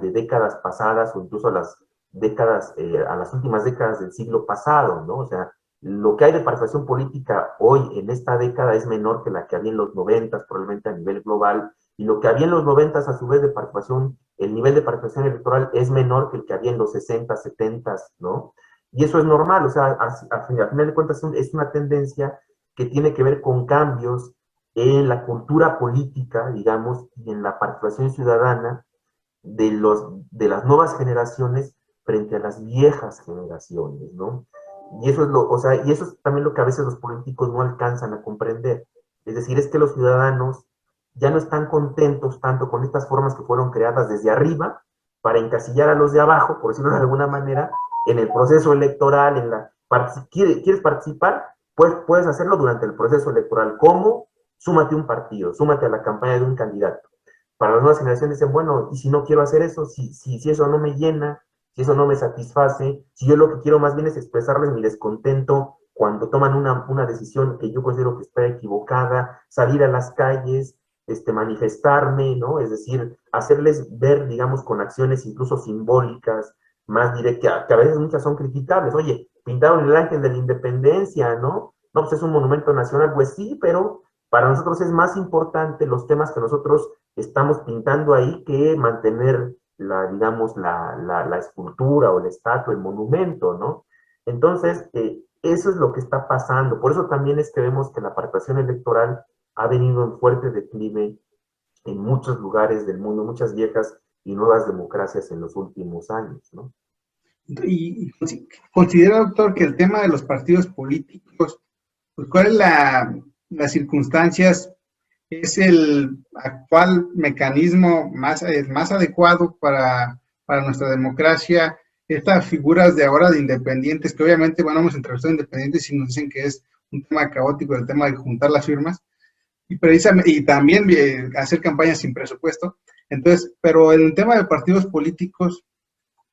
de, décadas pasadas o incluso a las décadas, eh, a las últimas décadas del siglo pasado, ¿no? O sea, lo que hay de participación política hoy en esta década es menor que la que había en los noventas, probablemente a nivel global, y lo que había en los noventas a su vez de participación, el nivel de participación electoral es menor que el que había en los 60, 70, ¿no? Y eso es normal, o sea, a, final de cuentas es una tendencia que tiene que ver con cambios en la cultura política, digamos, y en la participación ciudadana de, los, de las nuevas generaciones frente a las viejas generaciones, ¿no? Y eso es lo, o sea, y eso es también lo que a veces los políticos no alcanzan a comprender. Es decir, es que los ciudadanos ya no están contentos tanto con estas formas que fueron creadas desde arriba para encasillar a los de abajo, por decirlo de alguna manera, en el proceso electoral, en la ¿quieres participar? Pues puedes hacerlo durante el proceso electoral. ¿Cómo? Súmate un partido, súmate a la campaña de un candidato. Para las nuevas generaciones dicen, bueno, y si no quiero hacer eso, si, si, si eso no me llena, si eso no me satisface, si yo lo que quiero más bien es expresarles mi descontento cuando toman una, una decisión que yo considero que está equivocada, salir a las calles, este, manifestarme, ¿no? Es decir, hacerles ver, digamos, con acciones incluso simbólicas, más directas, que a veces muchas son criticables. Oye, pintaron el ángel de la independencia, ¿no? No, pues es un monumento nacional, pues sí, pero para nosotros es más importante los temas que nosotros estamos pintando ahí que mantener la, digamos, la, la, escultura o el estatua, el monumento, ¿no? Entonces, eh, eso es lo que está pasando. Por eso también es que vemos que la participación electoral ha venido en fuerte declive en muchos lugares del mundo, muchas viejas y nuevas democracias en los últimos años, ¿no? Y considera, doctor, que el tema de los partidos políticos, pues, ¿cuál es la, las circunstancias? ¿Es el actual mecanismo más, más adecuado para, para nuestra democracia? Estas figuras de ahora de independientes, que obviamente, bueno, hemos entrevistado independientes y nos dicen que es un tema caótico el tema de juntar las firmas, y, precisamente, y también eh, hacer campañas sin presupuesto. Entonces, pero en el tema de partidos políticos,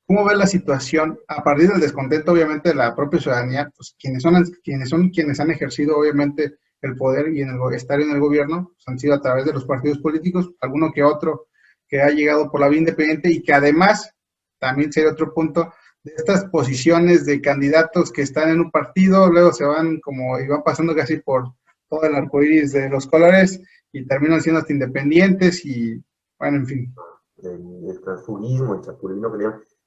¿cómo ve la situación a partir del descontento, obviamente, de la propia ciudadanía? Pues quienes son quienes, son, quienes han ejercido, obviamente, el poder y en el, estar en el gobierno, pues, han sido a través de los partidos políticos, alguno que otro que ha llegado por la vía independiente y que además, también sería otro punto, de estas posiciones de candidatos que están en un partido, luego se van como, y van pasando casi por todo el arco iris de los colores y terminan siendo hasta independientes y, bueno, en fin. El, transfugismo, el chapulino.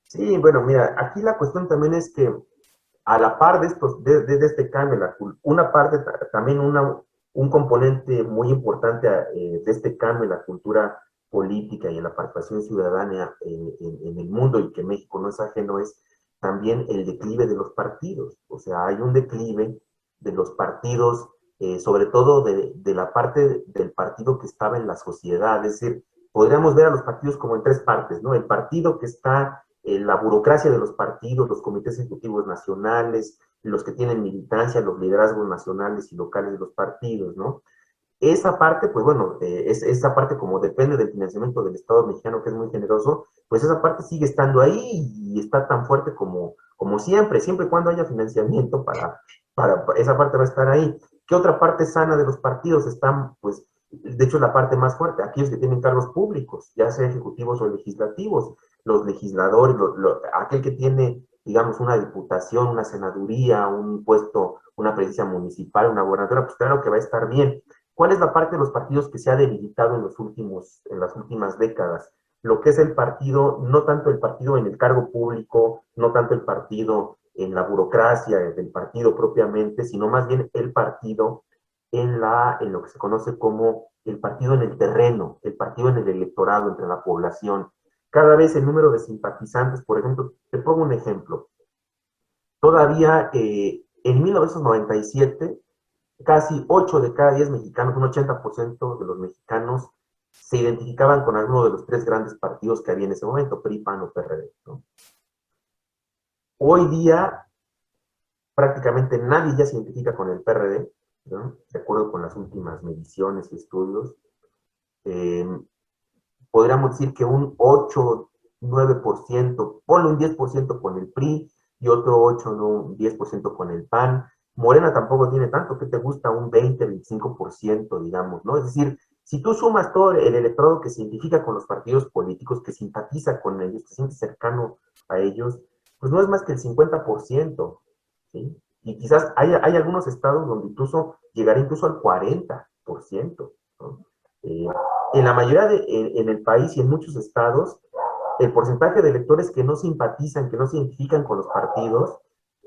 Sí, bueno, mira, aquí la cuestión también es que a la par de, estos, de, este cambio, la, una parte, también una, un componente muy importante eh, de este cambio en la cultura política y en la participación ciudadana en, en, el mundo y que México no es ajeno es también el declive de los partidos. O sea, hay un declive de los partidos eh, sobre todo de, de, la parte del partido que estaba en la sociedad. Es decir, podríamos ver a los partidos como en tres partes, ¿no? El partido que está en la burocracia de los partidos, los comités ejecutivos nacionales, los que tienen militancia, los liderazgos nacionales y locales de los partidos, ¿no? Esa parte, pues bueno, eh, es, esa parte como depende del financiamiento del Estado mexicano, que es muy generoso, pues esa parte sigue estando ahí y está tan fuerte como, como siempre, siempre y cuando haya financiamiento para, para, esa parte va a estar ahí. ¿Qué otra parte sana de los partidos están, pues, de hecho, la parte más fuerte, aquellos que tienen cargos públicos, ya sea ejecutivos o legislativos, los legisladores, aquel que tiene, digamos, una diputación, una senaduría, un puesto, una presidencia municipal, una gobernadora, pues claro que va a estar bien. ¿Cuál es la parte de los partidos que se ha debilitado en, los últimos, en las últimas décadas? Lo que es el partido, no tanto el partido en el cargo público, no tanto el partido en la burocracia del partido propiamente, sino más bien el partido en, la, en lo que se conoce como el partido en el terreno, el partido en el electorado entre la población. Cada vez el número de simpatizantes, por ejemplo, te pongo un ejemplo. Todavía eh, en 1997, casi 8 de cada 10 mexicanos, un 80% de los mexicanos, se identificaban con alguno de los tres grandes partidos que había en ese momento, PRI, PAN o PRD. Hoy día prácticamente nadie ya se identifica con el PRD, de acuerdo con las últimas mediciones y estudios. Em, podríamos decir que un 8, 9%, ponle un 10% con el PRI y otro 8, no, un 10% con el PAN. Morena tampoco tiene tanto, que te gusta un 20, 25%, digamos, ¿no? Es decir, si tú sumas todo el electorado que se identifica con los partidos políticos, que simpatiza con ellos, que se siente cercano a ellos, pues no es más que el 50%, ¿sí? Y quizás hay, hay algunos estados donde incluso llegará incluso al 40%, ¿no? Eh, en la mayoría de, en, el país y en muchos estados, el porcentaje de electores que no simpatizan, que no se identifican con los partidos,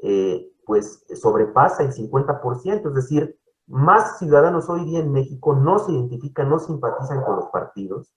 eh, pues sobrepasa el 50%, es decir, más ciudadanos hoy día en México no se identifican, no simpatizan con los partidos,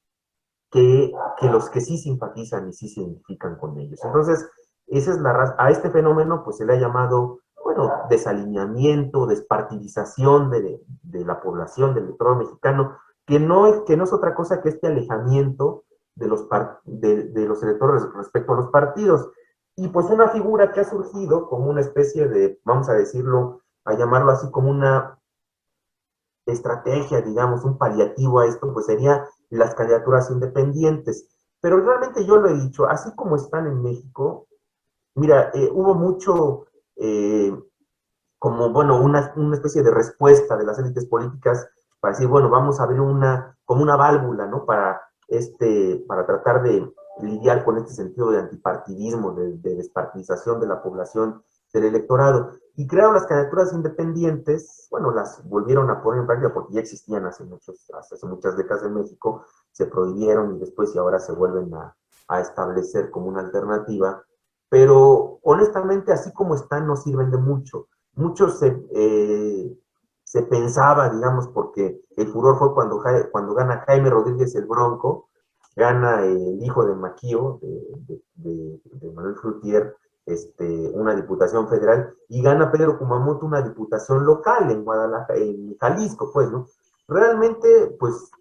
que, que los que sí simpatizan y sí se identifican con ellos. Entonces, esa es la A este fenómeno pues se le ha llamado, bueno, desalineamiento, despartidización de, de la población, del electorado mexicano, que no, es, que no es otra cosa que este alejamiento de los, de, los electores respecto a los partidos. Y pues una figura que ha surgido como una especie de, vamos a decirlo, a llamarlo así como una estrategia, digamos, un paliativo a esto, pues sería las candidaturas independientes. Pero realmente yo lo he dicho, así como están en México, Mira, eh, hubo mucho, eh, como, bueno, una, una, especie de respuesta de las élites políticas para decir, bueno, vamos a ver una, como una válvula, ¿no? Para, este, para tratar de lidiar con este sentido de antipartidismo, de, despartidización de la población del electorado. Y crearon las candidaturas independientes, bueno, las volvieron a poner en práctica porque ya existían hace, muchos, hace muchas décadas en México, se prohibieron y después y ahora se vuelven a, a establecer como una alternativa, pero honestamente así como están no sirven de mucho. Muchos se, eh, se pensaba, digamos, porque el furor fue cuando, cuando gana Jaime Rodríguez el Bronco, gana el hijo de Maquío, de, Manuel Frutier, este, una diputación federal, y gana Pedro Kumamoto una diputación local en Guadalajara, en Jalisco, pues, ¿no? Realmente, pues,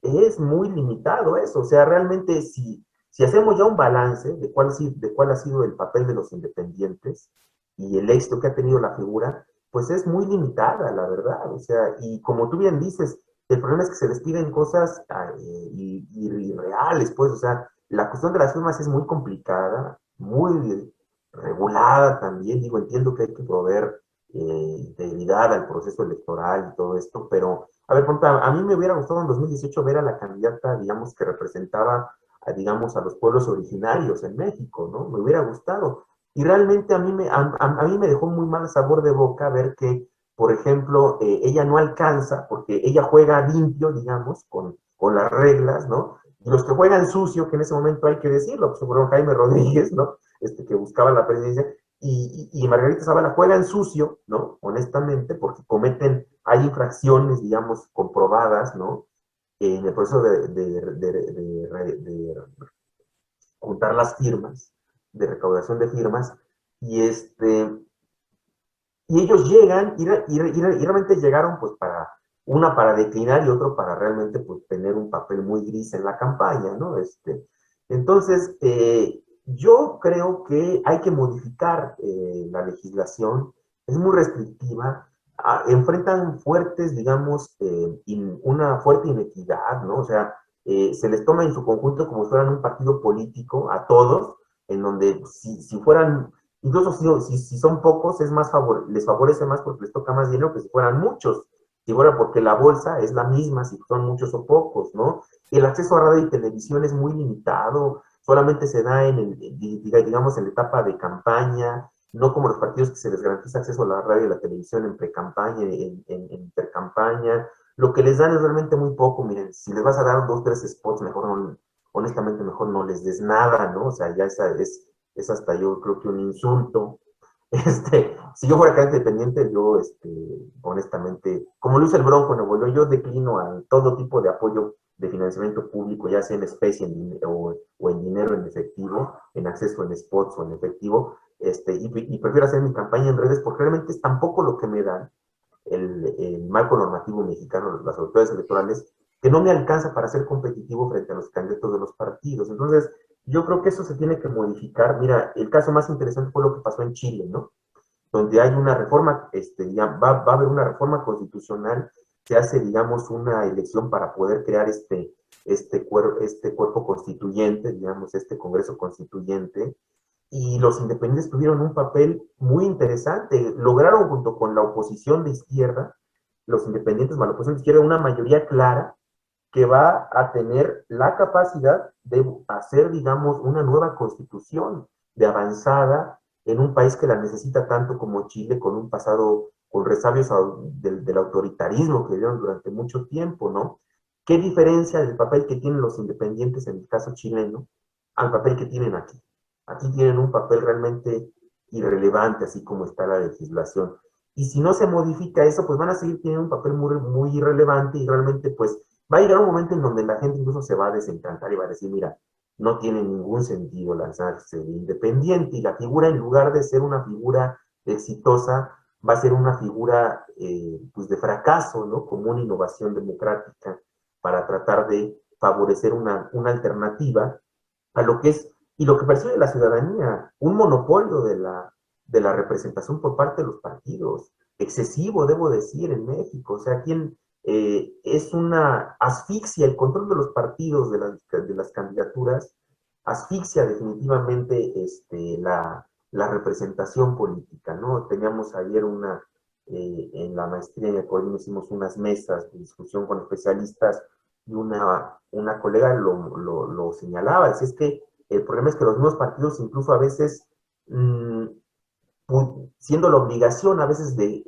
es muy limitado eso, o sea, realmente si, si hacemos ya un balance de cuál, de cuál ha sido el papel de los independientes y el éxito que ha tenido la figura, pues es muy limitada, la verdad, o sea, y como tú bien dices, el problema es que se les piden cosas irreales, pues, o sea, la cuestión de las firmas es muy complicada, muy regulada también, digo, entiendo que hay que proveer eh, integridad al proceso electoral y todo esto, pero, a ver, a mí me hubiera gustado en 2018 ver a la candidata, digamos, que representaba, a, digamos, a los pueblos originarios en México, ¿no? Me hubiera gustado. Y realmente a mí me, a, mí me dejó muy mal sabor de boca ver que, por ejemplo, eh, ella no alcanza, porque ella juega limpio, digamos, con, con las reglas, ¿no? Y los que juegan sucio, que en ese momento hay que decirlo, pues fueron Jaime Rodríguez, ¿no? Este, que buscaba la presidencia, y, y, Margarita Zavala juegan sucio, ¿no? Honestamente, porque cometen, hay infracciones, digamos, comprobadas, ¿no? En el proceso de, de, de, juntar las firmas, de recaudación de firmas, y este, y ellos llegan, y, realmente llegaron pues para, una para declinar y otro para realmente pues tener un papel muy gris en la campaña, ¿no? Este, entonces, eh, yo creo que hay que modificar eh, la legislación, es muy restrictiva, enfrentan fuertes, digamos, eh, una fuerte inequidad, ¿no? O sea, se les toma en su conjunto como si fueran un partido político a todos, en donde si, si fueran, incluso si, son pocos, es más favor, les favorece más porque les toca más dinero que si fueran muchos, si fuera porque la bolsa es la misma, si son muchos o pocos, ¿no? El acceso a radio y televisión es muy limitado, solamente se da en, el, digamos, en la etapa de campaña, no como los partidos que se les garantiza acceso a la radio y la televisión en pre-campaña, en, en, en intercampaña. Lo que les dan es realmente muy poco. Miren, si les vas a dar dos, tres spots, mejor no, honestamente, mejor no les des nada, ¿no? O sea, ya esa es, es hasta yo creo que un insulto. Este, si yo fuera candidata independiente, yo, este, honestamente, como lo hizo el Bronco Nuevo yo declino a todo tipo de apoyo de financiamiento público, ya sea en especie o, en dinero en efectivo, en acceso en spots o en efectivo, este, y, prefiero hacer mi campaña en redes porque realmente es tampoco lo que me dan el, marco normativo mexicano, las autoridades electorales, que no me alcanza para ser competitivo frente a los candidatos de los partidos. Entonces, yo creo que eso se tiene que modificar. Mira, el caso más interesante fue lo que pasó en Chile, ¿no? Donde hay una reforma, este, ya va, va a haber una reforma constitucional se hace, digamos, una elección para poder crear este, este, este cuerpo constituyente, digamos, este Congreso Constituyente, y los independientes tuvieron un papel muy interesante. Lograron, junto con la oposición de izquierda, los independientes, la oposición de izquierda, una mayoría clara que va a tener la capacidad de hacer, digamos, una nueva constitución de avanzada en un país que la necesita tanto como Chile, con un pasado con resabios del, autoritarismo que dieron durante mucho tiempo, ¿no? ¿Qué diferencia del papel que tienen los independientes en el caso chileno al papel que tienen aquí? Aquí tienen un papel realmente irrelevante, así como está la legislación. Y si no se modifica eso, pues van a seguir teniendo un papel muy irrelevante y realmente pues va a llegar un momento en donde la gente incluso se va a desencantar y va a decir, mira, no tiene ningún sentido lanzarse de independiente y la figura en lugar de ser una figura exitosa, va a ser una figura eh, pues de fracaso, ¿no? Como una innovación democrática para tratar de favorecer una, una alternativa a lo que es, y lo que percibe la ciudadanía, un monopolio de la, de la representación por parte de los partidos, excesivo, debo decir, en México. O sea, quien eh, es una asfixia, el control de los partidos, de las, de las candidaturas, asfixia definitivamente este, la, la representación política, ¿no? Teníamos ayer una, eh, en la maestría en Ecuador hicimos unas mesas de discusión con especialistas y una, una colega lo, lo, señalaba, es que el problema es que los nuevos partidos incluso a veces mm, siendo la obligación a veces de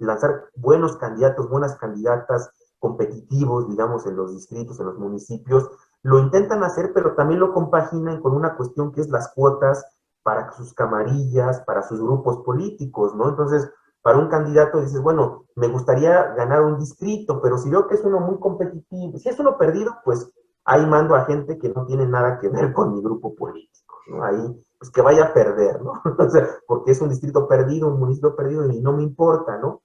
lanzar buenos candidatos, buenas candidatas competitivos, digamos, en los distritos, en los municipios, lo intentan hacer, pero también lo compaginan con una cuestión que es las cuotas para sus camarillas, para sus grupos políticos, ¿no? Entonces, para un candidato dices, bueno, me gustaría ganar un distrito, pero si veo que es uno muy competitivo, si es uno perdido, pues ahí mando a gente que no tiene nada que ver con mi grupo político, ¿no? Ahí, pues que vaya a perder, ¿no? o sea, porque es un distrito perdido, un municipio perdido y no me importa, ¿no?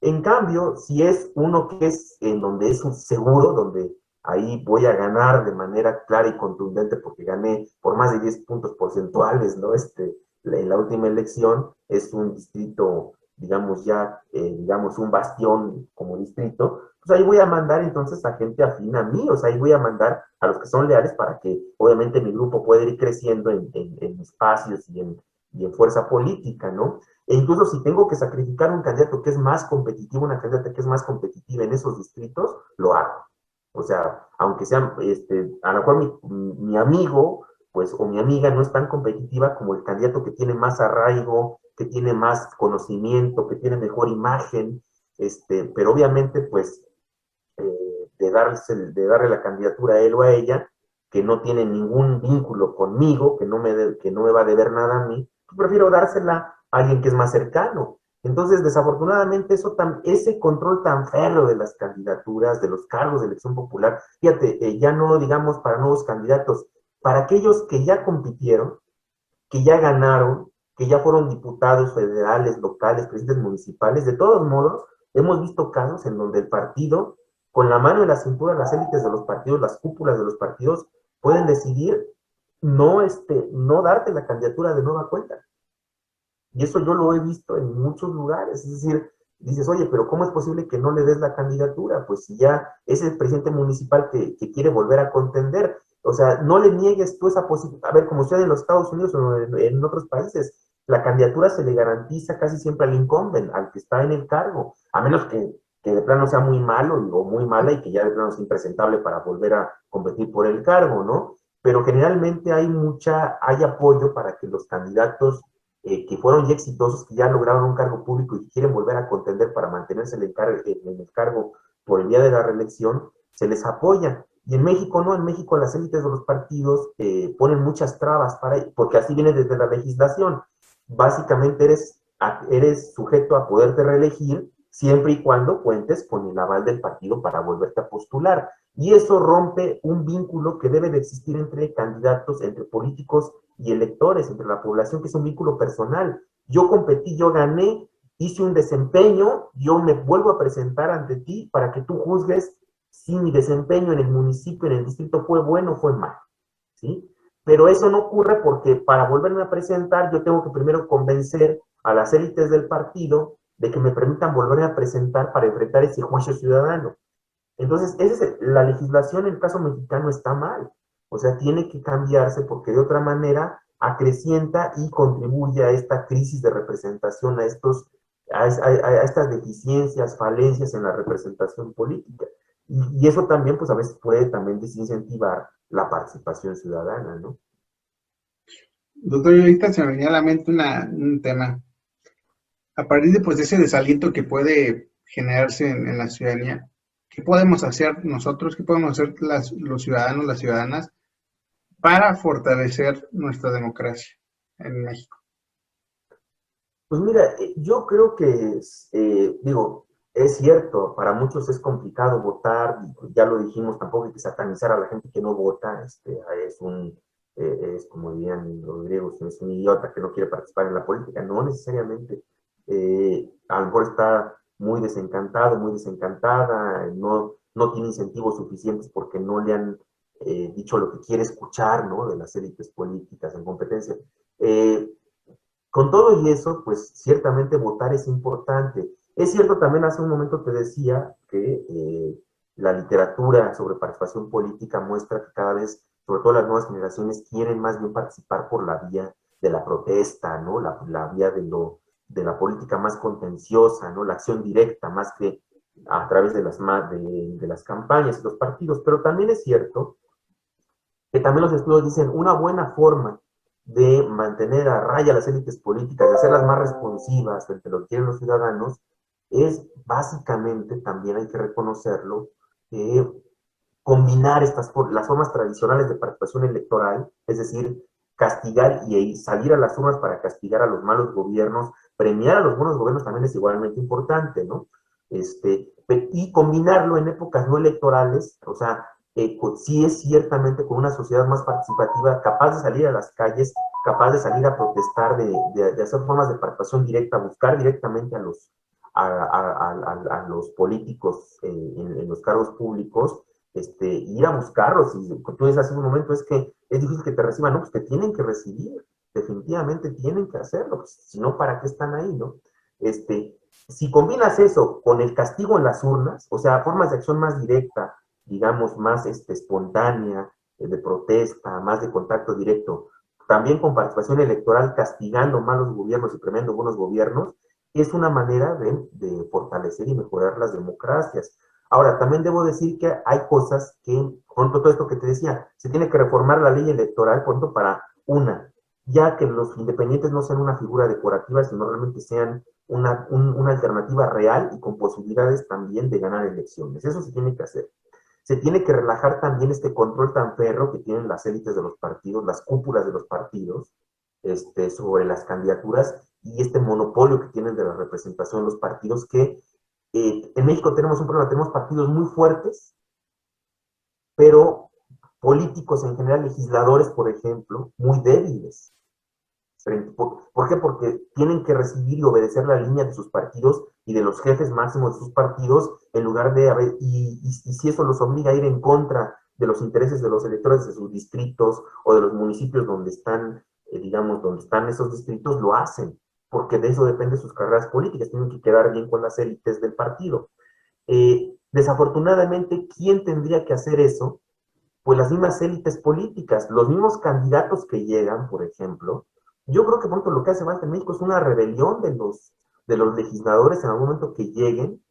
En cambio, si es uno que es en donde es un seguro, donde ahí voy a ganar de manera clara y contundente porque gané por más de 10 puntos porcentuales, ¿no? Este, en la última elección es un distrito, digamos ya, eh, digamos un bastión como distrito, pues ahí voy a mandar entonces a gente afín a mí, o sea, ahí voy a mandar a los que son leales para que obviamente mi grupo pueda ir creciendo en, en, espacios y en, en fuerza política, ¿no? E incluso si tengo que sacrificar un candidato que es más competitivo, una candidata que es más competitiva en esos distritos, lo hago. O sea, aunque sea, este, a lo mejor mi, mi, amigo, pues, o mi amiga no es tan competitiva como el candidato que tiene más arraigo, que tiene más conocimiento, que tiene mejor imagen, este, pero obviamente, pues, de, darse, de darle la candidatura a él o a ella, que no tiene ningún vínculo conmigo, que no me, que no me va a deber nada a mí, pues prefiero dársela a alguien que es más cercano. Entonces, desafortunadamente, eso tan, ese control tan férreo de las candidaturas, de los cargos de elección popular, fíjate, eh, ya no digamos para nuevos candidatos, para aquellos que ya compitieron, que ya ganaron, que ya fueron diputados federales, locales, presidentes municipales, de todos modos, hemos visto casos en donde el partido, con la mano en la cintura, las élites de los partidos, las cúpulas de los partidos, pueden decidir no, este, no darte la candidatura de nueva cuenta. Y eso yo lo he visto en muchos lugares. Es decir, dices, oye, pero ¿cómo es posible que no le des la candidatura? Pues si ya es el presidente municipal que, quiere volver a contender. O sea, no le niegues tú esa posibilidad. A ver, como sucede en los Estados Unidos o en, otros países, la candidatura se le garantiza casi siempre al incumbent, al que está en el cargo, a menos que, que de plano sea muy malo o muy mala y que ya de plano es impresentable para volver a competir por el cargo, ¿no? Pero generalmente hay mucha, hay apoyo para que los candidatos eh, que fueron ya exitosos, que ya lograron un cargo público y quieren volver a contender para mantenerse en el, en el cargo por el día de la reelección, se les apoya. Y en México no, en México las élites de los partidos eh, ponen muchas trabas para, porque así viene desde la legislación. Básicamente eres, eres sujeto a poderte reelegir siempre y cuando cuentes con el aval del partido para volverte a postular. Y eso rompe un vínculo que debe de existir entre candidatos, entre políticos y electores, entre la población, que es un vínculo personal. Yo competí, yo gané, hice un desempeño, yo me vuelvo a presentar ante ti para que tú juzgues si mi desempeño en el municipio, en el distrito fue bueno o fue malo, ¿sí? Pero eso no ocurre porque para volverme a presentar yo tengo que primero convencer a las élites del partido de que me permitan volverme a presentar para enfrentar ese juicio ciudadano. Entonces, esa es, la legislación en el caso mexicano está mal. O sea, tiene que cambiarse porque de otra manera acrecienta y contribuye a esta crisis de representación, a, estos, a, estas deficiencias, falencias en la representación política. Y, eso también, pues a veces puede también desincentivar la participación ciudadana, ¿no? Doctor, ahorita se me venía a la mente un tema. A partir de, pues, ese desaliento que puede generarse en, la ciudadanía, ¿qué podemos hacer nosotros, qué podemos hacer los ciudadanos, las ciudadanas, para fortalecer nuestra democracia en México? Pues mira, eh, yo creo que, eh, digo, es cierto, para muchos es complicado votar, ya lo dijimos, tampoco hay que satanizar a la gente que no vota, este, es un, eh, es como dirían los griegos, es un idiota que no quiere participar en la política, no necesariamente, a lo mejor está muy desencantado, muy desencantada, no, no tiene incentivos suficientes porque no le han eh, dicho lo que quiere escuchar, ¿no? De las élites políticas en competencia. Eh, con todo y eso, pues ciertamente votar es importante. Es cierto, también hace un momento te decía que eh, la literatura sobre participación política muestra que cada vez, sobre todo las nuevas generaciones, quieren más bien participar por la vía de la protesta, ¿no? La, la vía de, lo, de la política más contenciosa, ¿no? La acción directa, más que a través de las, de, de las campañas y los partidos. Pero también es cierto que también los estudios dicen una buena forma de mantener a raya las élites políticas, de hacerlas más responsivas frente a lo que quieren los ciudadanos, es básicamente, también hay que reconocerlo, combinar estas, las formas tradicionales de participación electoral, es decir, castigar y salir a las urnas para castigar a los malos gobiernos, premiar a los buenos gobiernos también es igualmente importante, ¿no? Este, y combinarlo en épocas no electorales, o sea, eh, sí es ciertamente con una sociedad más participativa, capaz de salir a las calles, capaz de salir a protestar, de, de, hacer formas de participación directa, buscar directamente a los, a, a, a, los políticos en, en, los cargos públicos, este, ir a buscarlos. Y tú dices hace un momento, es que es difícil que te reciban, no, pues te tienen que recibir, definitivamente tienen que hacerlo, pues, si no, ¿para qué están ahí, no? Este, si combinas eso con el castigo en las urnas, o sea, formas de acción más directa, digamos, más este, espontánea, eh, de protesta, más de contacto directo, también con participación electoral, castigando malos gobiernos y premiando buenos gobiernos, es una manera de, fortalecer y mejorar las democracias. Ahora, también debo decir que hay cosas que, con todo esto que te decía, se tiene que reformar la ley electoral, por ejemplo, para una, ya que los independientes no sean una figura decorativa, sino realmente sean una, una alternativa real y con posibilidades también de ganar elecciones. Eso se tiene que hacer. Se tiene que relajar también este control tan perro que tienen las élites de los partidos, las cúpulas de los partidos, este, sobre las candidaturas y este monopolio que tienen de la representación de los partidos que eh, en México tenemos un problema, tenemos partidos muy fuertes, pero políticos en general, legisladores, por ejemplo, muy débiles. ¿Por, qué? Porque tienen que recibir y obedecer la línea de sus partidos y de los jefes máximos de sus partidos, en lugar de haber, y, si eso los obliga a ir en contra de los intereses de los electores de sus distritos o de los municipios donde están, eh, digamos, donde están esos distritos, lo hacen porque de eso depende sus carreras políticas, tienen que quedar bien con las élites del partido. Eh, desafortunadamente, ¿quién tendría que hacer eso? Pues las mismas élites políticas, los mismos candidatos que llegan, por ejemplo. Yo creo que pronto lo que hace falta en México es una rebelión de los, de los legisladores en algún momento que lleguen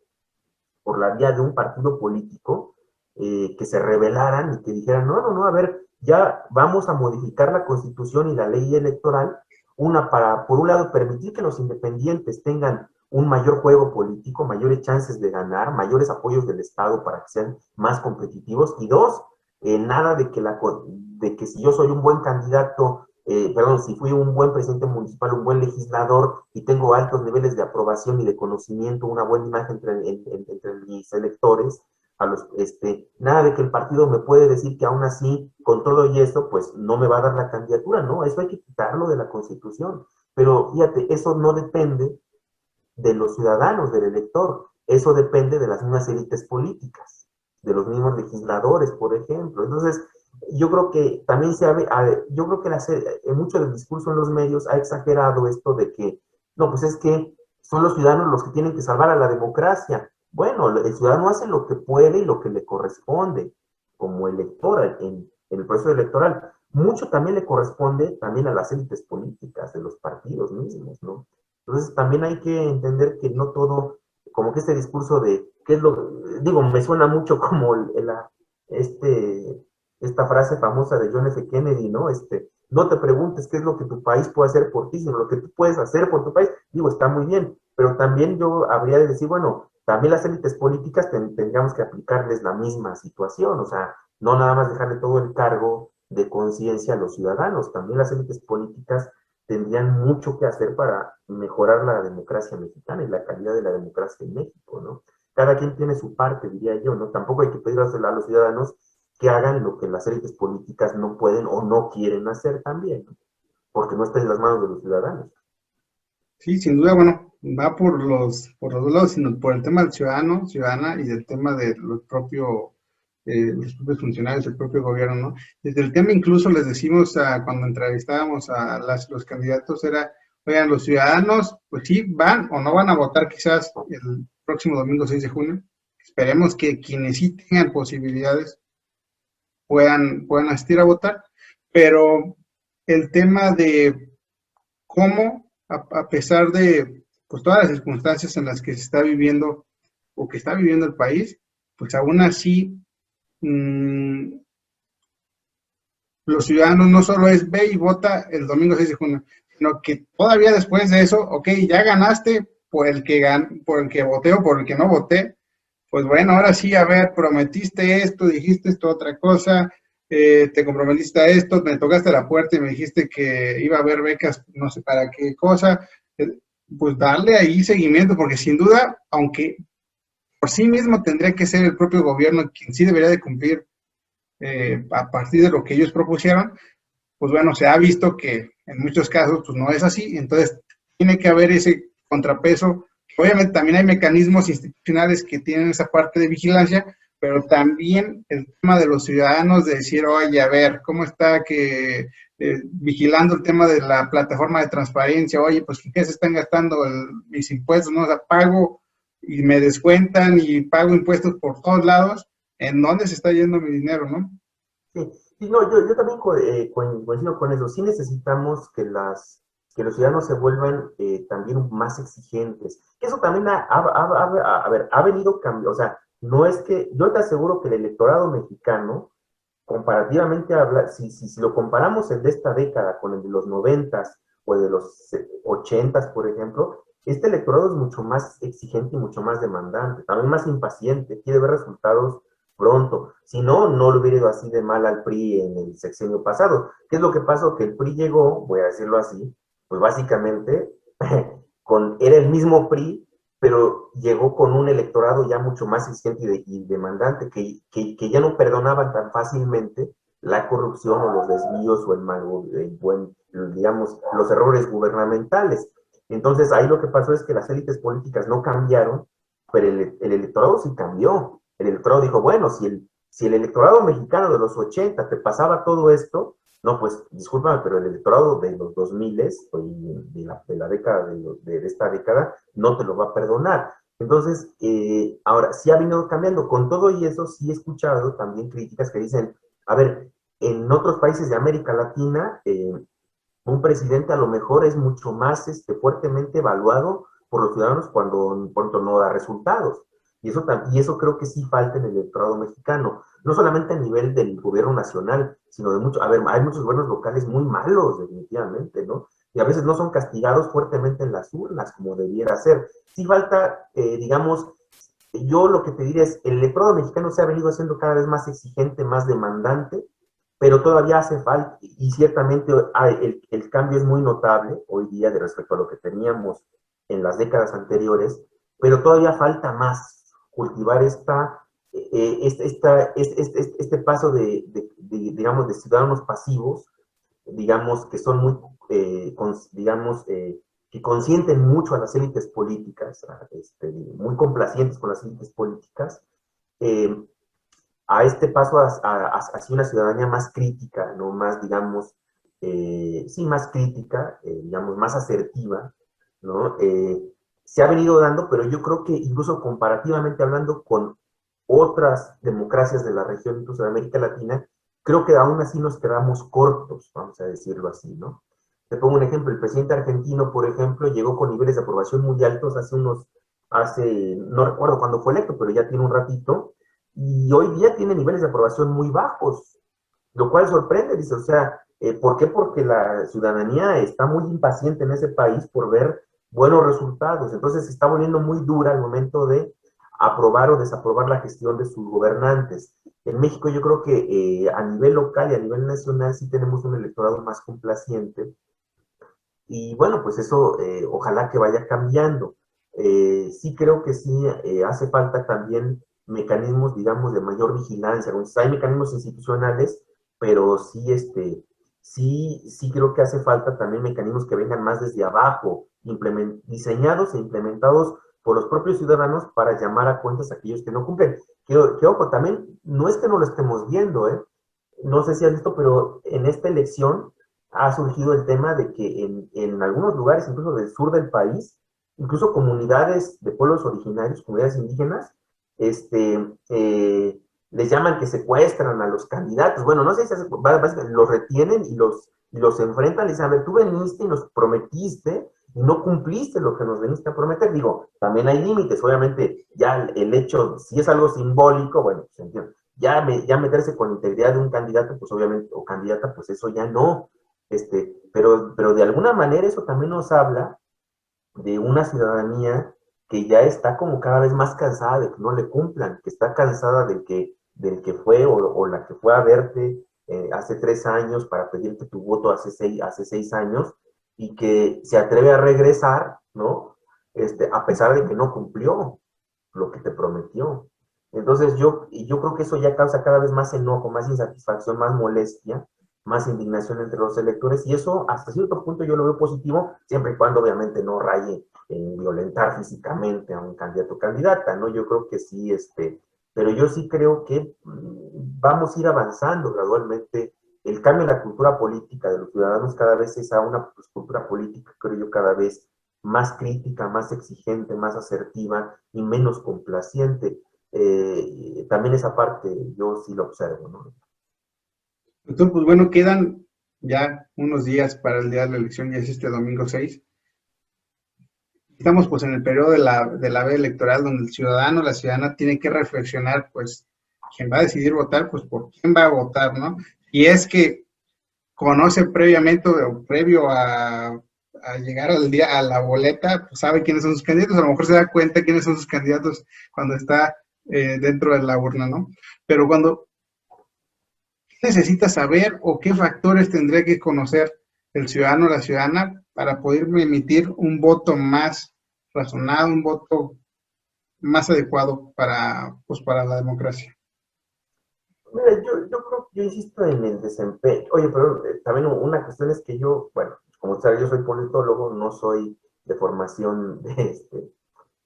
por la vía de un partido político, eh, que se rebelaran y que dijeran, no, no, no, a ver, ya vamos a modificar la constitución y la ley electoral una para, por un lado, permitir que los independientes tengan un mayor juego político, mayores chances de ganar, mayores apoyos del Estado para que sean más competitivos. Y dos, eh, nada de que, la, de que si yo soy un buen candidato, eh, perdón, si fui un buen presidente municipal, un buen legislador y tengo altos niveles de aprobación y de conocimiento, una buena imagen entre, entre mis electores, a los, este, nada de que el partido me puede decir que aún así, con todo y eso, pues no me va a dar la candidatura, no, eso hay que quitarlo de la constitución. Pero fíjate, eso no depende de los ciudadanos, del elector, eso depende de las mismas élites políticas, de los mismos legisladores, por ejemplo. Entonces, yo creo que también se ha, yo creo que la, mucho del discurso en los medios ha exagerado esto de que, no, pues es que son los ciudadanos los que tienen que salvar a la democracia. Bueno, el ciudadano hace lo que puede y lo que le corresponde como elector en, el proceso electoral. Mucho también le corresponde también a las élites políticas de los partidos mismos, ¿no? Entonces también hay que entender que no todo, como que este discurso de, ¿qué es lo? Digo, me suena mucho como la, este, esta frase famosa de John F. Kennedy, ¿no? Este, no te preguntes qué es lo que tu país puede hacer por ti, sino lo que tú puedes hacer por tu país. Digo, está muy bien, pero también yo habría de decir, bueno, también las élites políticas tendríamos que aplicarles la misma situación, o sea, no nada más dejarle todo el cargo de conciencia a los ciudadanos, también las élites políticas tendrían mucho que hacer para mejorar la democracia mexicana y la calidad de la democracia en México, ¿no? Cada quien tiene su parte, diría yo, ¿no? Tampoco hay que pedir a los ciudadanos que hagan lo que las élites políticas no pueden o no quieren hacer también, porque no está en las manos de los ciudadanos. Sí, sin duda, bueno, va por los, por los dos lados, sino por el tema del ciudadano, ciudadana y del tema de los propios, eh, los propios funcionarios, el propio gobierno, ¿no? Desde el tema incluso les decimos a, cuando entrevistábamos a las, los candidatos era, oigan, los ciudadanos, pues sí, van o no van a votar quizás el próximo domingo 6 de junio. Esperemos que quienes sí tengan posibilidades puedan, puedan asistir a votar, pero el tema de cómo, a pesar de pues todas las circunstancias en las que se está viviendo o que está viviendo el país, pues aún así mm, los ciudadanos no solo es ve y vota el domingo 6 de junio, sino que todavía después de eso, ok, ya ganaste por el que gan por el que voté o por el que no voté, pues bueno, ahora sí, a ver, prometiste esto, dijiste esto otra cosa, eh, te comprometiste a esto, me tocaste la puerta y me dijiste que iba a haber becas, no sé para qué cosa, eh, pues darle ahí seguimiento, porque sin duda, aunque por sí mismo tendría que ser el propio gobierno quien sí debería de cumplir eh, a partir de lo que ellos propusieron, pues bueno, se ha visto que en muchos casos pues no es así, entonces tiene que haber ese contrapeso. Obviamente también hay mecanismos institucionales que tienen esa parte de vigilancia, pero también el tema de los ciudadanos de decir, oye, a ver, ¿cómo está que eh, vigilando el tema de la plataforma de transparencia? Oye, pues ¿qué se están gastando mis impuestos? ¿No? O sea, pago y me descuentan y pago impuestos por todos lados. ¿En dónde se está yendo mi dinero, no? Sí, no, yo, yo también eh, coincido con eso. Sí necesitamos que las que los ciudadanos se vuelvan eh, también más exigentes. Eso también ha, venido cambiando, o sea, no es que, yo te aseguro que el electorado mexicano, comparativamente, habla, si lo comparamos el de esta década con el de los noventas o de los ochentas, por ejemplo, este electorado es mucho más exigente y mucho más demandante, también más impaciente, quiere ver resultados pronto. Si no, no lo hubiera ido así de mal al PRI en el sexenio pasado. ¿Qué es lo que pasó? Que el PRI llegó, voy a decirlo así, pues básicamente con, era el mismo PRI, pero llegó con un electorado ya mucho más exigente y, demandante, que, que, ya no perdonaban tan fácilmente la corrupción o los desvíos o el, mal, el buen, digamos, los errores gubernamentales. Entonces ahí lo que pasó es que las élites políticas no cambiaron, pero el, el electorado sí cambió. El electorado dijo, bueno, si el, si el electorado mexicano de los 80 te pasaba todo esto, no, pues discúlpame, pero el electorado de los 2000 de la, de la década, de, esta década, no te lo va a perdonar. Entonces, eh, ahora, sí ha venido cambiando. Con todo y eso, sí he escuchado también críticas que dicen, a ver, en otros países de América Latina, eh, un presidente a lo mejor es mucho más este, fuertemente evaluado por los ciudadanos cuando pronto no da resultados. Y eso, y eso creo que sí falta en el electorado mexicano, no solamente a nivel del gobierno nacional, sino de muchos, a ver, hay muchos gobiernos locales muy malos, definitivamente, ¿no? Y a veces no son castigados fuertemente en las urnas, como debiera ser. Sí falta, eh, digamos, yo lo que te diría es, el electorado mexicano se ha venido haciendo cada vez más exigente, más demandante, pero todavía hace falta, y ciertamente el, el cambio es muy notable hoy día de respecto a lo que teníamos en las décadas anteriores, pero todavía falta más, cultivar esta, eh, esta, este, este, paso de, digamos, de ciudadanos pasivos, digamos, que son muy, eh, digamos, eh, que consienten mucho a las élites políticas, este, muy complacientes con las élites políticas, a este paso hacia una ciudadanía más crítica, ¿no? Más, digamos, sí, más crítica, digamos, más asertiva, ¿no? se ha venido dando, pero yo creo que incluso comparativamente hablando con otras democracias de la región, incluso de América Latina, creo que aún así nos quedamos cortos, vamos a decirlo así, ¿no? Te pongo un ejemplo, el presidente argentino, por ejemplo, llegó con niveles de aprobación muy altos hace unos, hace, no recuerdo cuándo fue electo, pero ya tiene un ratito, y hoy día tiene niveles de aprobación muy bajos, lo cual sorprende, dice, o sea, eh, ¿por qué? Porque la ciudadanía está muy impaciente en ese país por ver buenos resultados. Entonces se está volviendo muy dura al momento de aprobar o desaprobar la gestión de sus gobernantes. En México yo creo que eh, a nivel local y a nivel nacional sí tenemos un electorado más complaciente. Y bueno, pues eso eh, ojalá que vaya cambiando. Eh, sí creo que sí hace falta también mecanismos, digamos, de mayor vigilancia. Hay mecanismos institucionales, pero sí, este, sí, sí creo que hace falta también mecanismos que vengan más desde abajo, diseñados e implementados por los propios ciudadanos para llamar a cuentas a aquellos que no cumplen. Que, ojo, también no es que no lo estemos viendo, ¿eh? No sé si has visto, pero en esta elección ha surgido el tema de que en, en algunos lugares, incluso del sur del país, incluso comunidades de pueblos originarios, comunidades indígenas, este, eh, les llaman que secuestran a los candidatos. Bueno, no sé si los retienen y los, los enfrentan, les dicen, a ver, tú veniste y nos prometiste no cumpliste lo que nos veniste a prometer. Digo, también hay límites, obviamente, ya el hecho, si es algo simbólico, bueno, pues. Ya, me, ya meterse con integridad de un candidato, pues obviamente, o candidata, pues eso ya no. Este, pero, pero de alguna manera eso también nos habla de una ciudadanía que ya está como cada vez más cansada de que no le cumplan, que está cansada del que, del que fue o, la que fue a verte eh, hace tres años para pedirte tu voto hace seis, hace seis años y que se atreve a regresar, ¿no? Este, a pesar de que no cumplió lo que te prometió. Entonces yo, yo creo que eso ya causa cada vez más enojo, más insatisfacción, más molestia, más indignación entre los electores y eso hasta cierto punto yo lo veo positivo, siempre y cuando obviamente no raye en violentar físicamente a un candidato o candidata, ¿no? Yo creo que sí, este, pero yo sí creo que mm, vamos a ir avanzando gradualmente. El cambio en la cultura política de los ciudadanos cada vez es a una cultura política, creo yo, cada vez más crítica, más exigente, más asertiva y menos complaciente. Eh, también esa parte yo sí lo observo, ¿no? Entonces, pues bueno, quedan ya unos días para el día de la elección, ya es este domingo 6. Estamos pues en el periodo de la, de la electoral donde el ciudadano, la ciudadana tiene que reflexionar pues quién va a decidir votar, pues por quién va a votar, ¿no? Y es que conoce previamente o previo a, llegar al día a la boleta, pues sabe quiénes son sus candidatos, a lo mejor se da cuenta quiénes son sus candidatos cuando está eh, dentro de la urna, ¿no? Pero cuando necesita saber o qué factores tendría que conocer el ciudadano o la ciudadana para poder emitir un voto más razonado, un voto más adecuado para, pues, para la democracia? Mira, yo, yo creo yo insisto en el desempeño. Oye, pero eh, también una cuestión es que yo, bueno, como sabes, yo soy politólogo, no soy de formación, de este,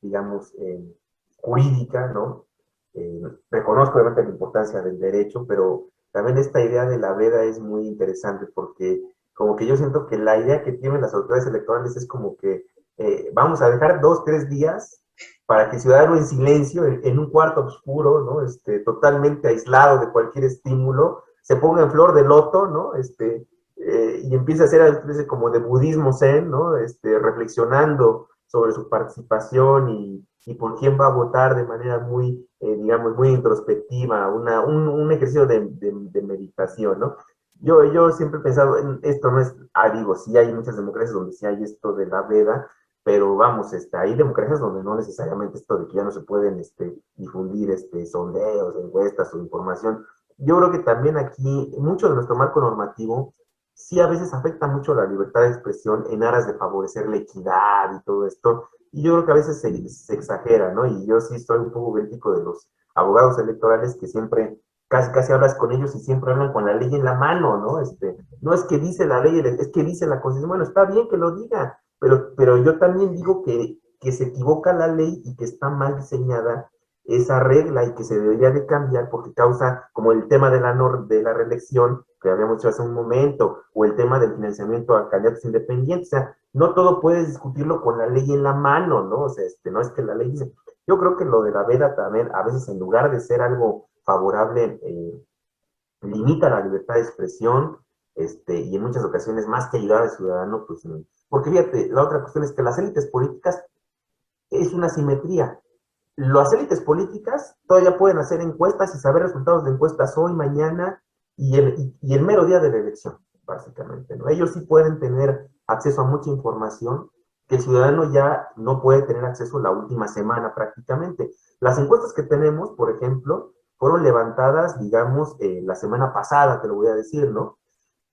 digamos, eh, jurídica, ¿no? Eh, reconozco obviamente la importancia del derecho, pero también esta idea de la veda es muy interesante porque como que yo siento que la idea que tienen las autoridades electorales es como que vamos a dejar dos, tres días para que ciudadano en silencio, en, un cuarto oscuro, ¿no? Este, totalmente aislado de cualquier estímulo, se ponga en flor de loto, ¿no? Este, eh, y empiece a hacer algo como de budismo zen, ¿no? Este, reflexionando sobre su participación y, y por quién va a votar de manera muy, eh, digamos, muy introspectiva, una, un, un ejercicio de, de, meditación, ¿no? Yo, yo siempre he pensado, en esto no es, ah, digo, sí hay muchas democracias donde sí hay esto de la veda, pero vamos, este, hay democracias donde no necesariamente esto de que ya no se pueden este, difundir este, sondeos, encuestas o información. Yo creo que también aquí, mucho de nuestro marco normativo sí a veces afecta mucho la libertad de expresión en aras de favorecer la equidad y todo esto, y yo creo que a veces se, exagera, ¿no? Y yo sí estoy un poco crítico de los abogados electorales que siempre casi casi hablas con ellos y siempre hablan con la ley en la mano, ¿no? Este, no es que dice la ley, es que dice la Constitución, bueno, está bien que lo diga, pero, pero yo también digo que, que se equivoca la ley y que está mal diseñada esa regla y que se debería de cambiar porque causa como el tema de la, de la reelección que habíamos dicho hace un momento, o el tema del financiamiento a candidatos independientes, o sea, no todo puedes discutirlo con la ley en la mano, ¿no? O sea, este, no es que la ley dice, yo creo que lo de la veda también, a veces en lugar de ser algo favorable, eh, limita la libertad de expresión, este, y en muchas ocasiones más que ayudar al ciudadano, pues, porque fíjate, la otra cuestión es que las élites políticas es una simetría, las élites políticas todavía pueden hacer encuestas y saber resultados de encuestas hoy, mañana y el, y, el mero día de la elección, básicamente. ¿no? Ellos sí pueden tener acceso a mucha información que el ciudadano ya no puede tener acceso la última semana prácticamente. Las encuestas que tenemos, por ejemplo, fueron levantadas, digamos, eh, la semana pasada, te lo voy a decir, ¿no?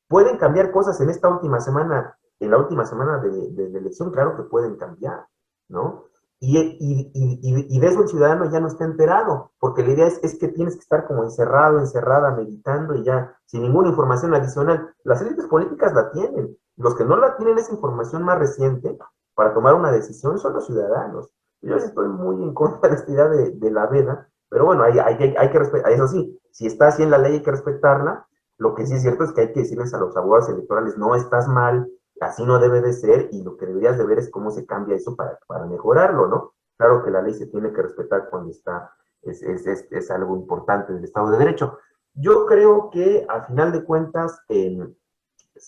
¿Pueden cambiar cosas en esta última semana, en la última semana de, elección? Claro que pueden cambiar, ¿no? Y, y, de eso el ciudadano ya no está enterado, porque la idea es, que tienes que estar como encerrado, encerrada, meditando y ya, sin ninguna información adicional. Las élites políticas la tienen. Los que no la tienen esa información más reciente para tomar una decisión son los ciudadanos. Yo estoy muy en contra de esta idea de, la veda, pero bueno, hay, hay que respetar, eso sí, si está así en la ley hay que respetarla. Lo que sí es cierto es que hay que decirles a los abogados electorales, no estás mal, así no debe de ser y lo que deberías de ver es cómo se cambia eso para, para mejorarlo, ¿no? Claro que la ley se tiene que respetar cuando está, es, es, es, es algo importante del Estado de Derecho. Yo creo que a final de cuentas eh,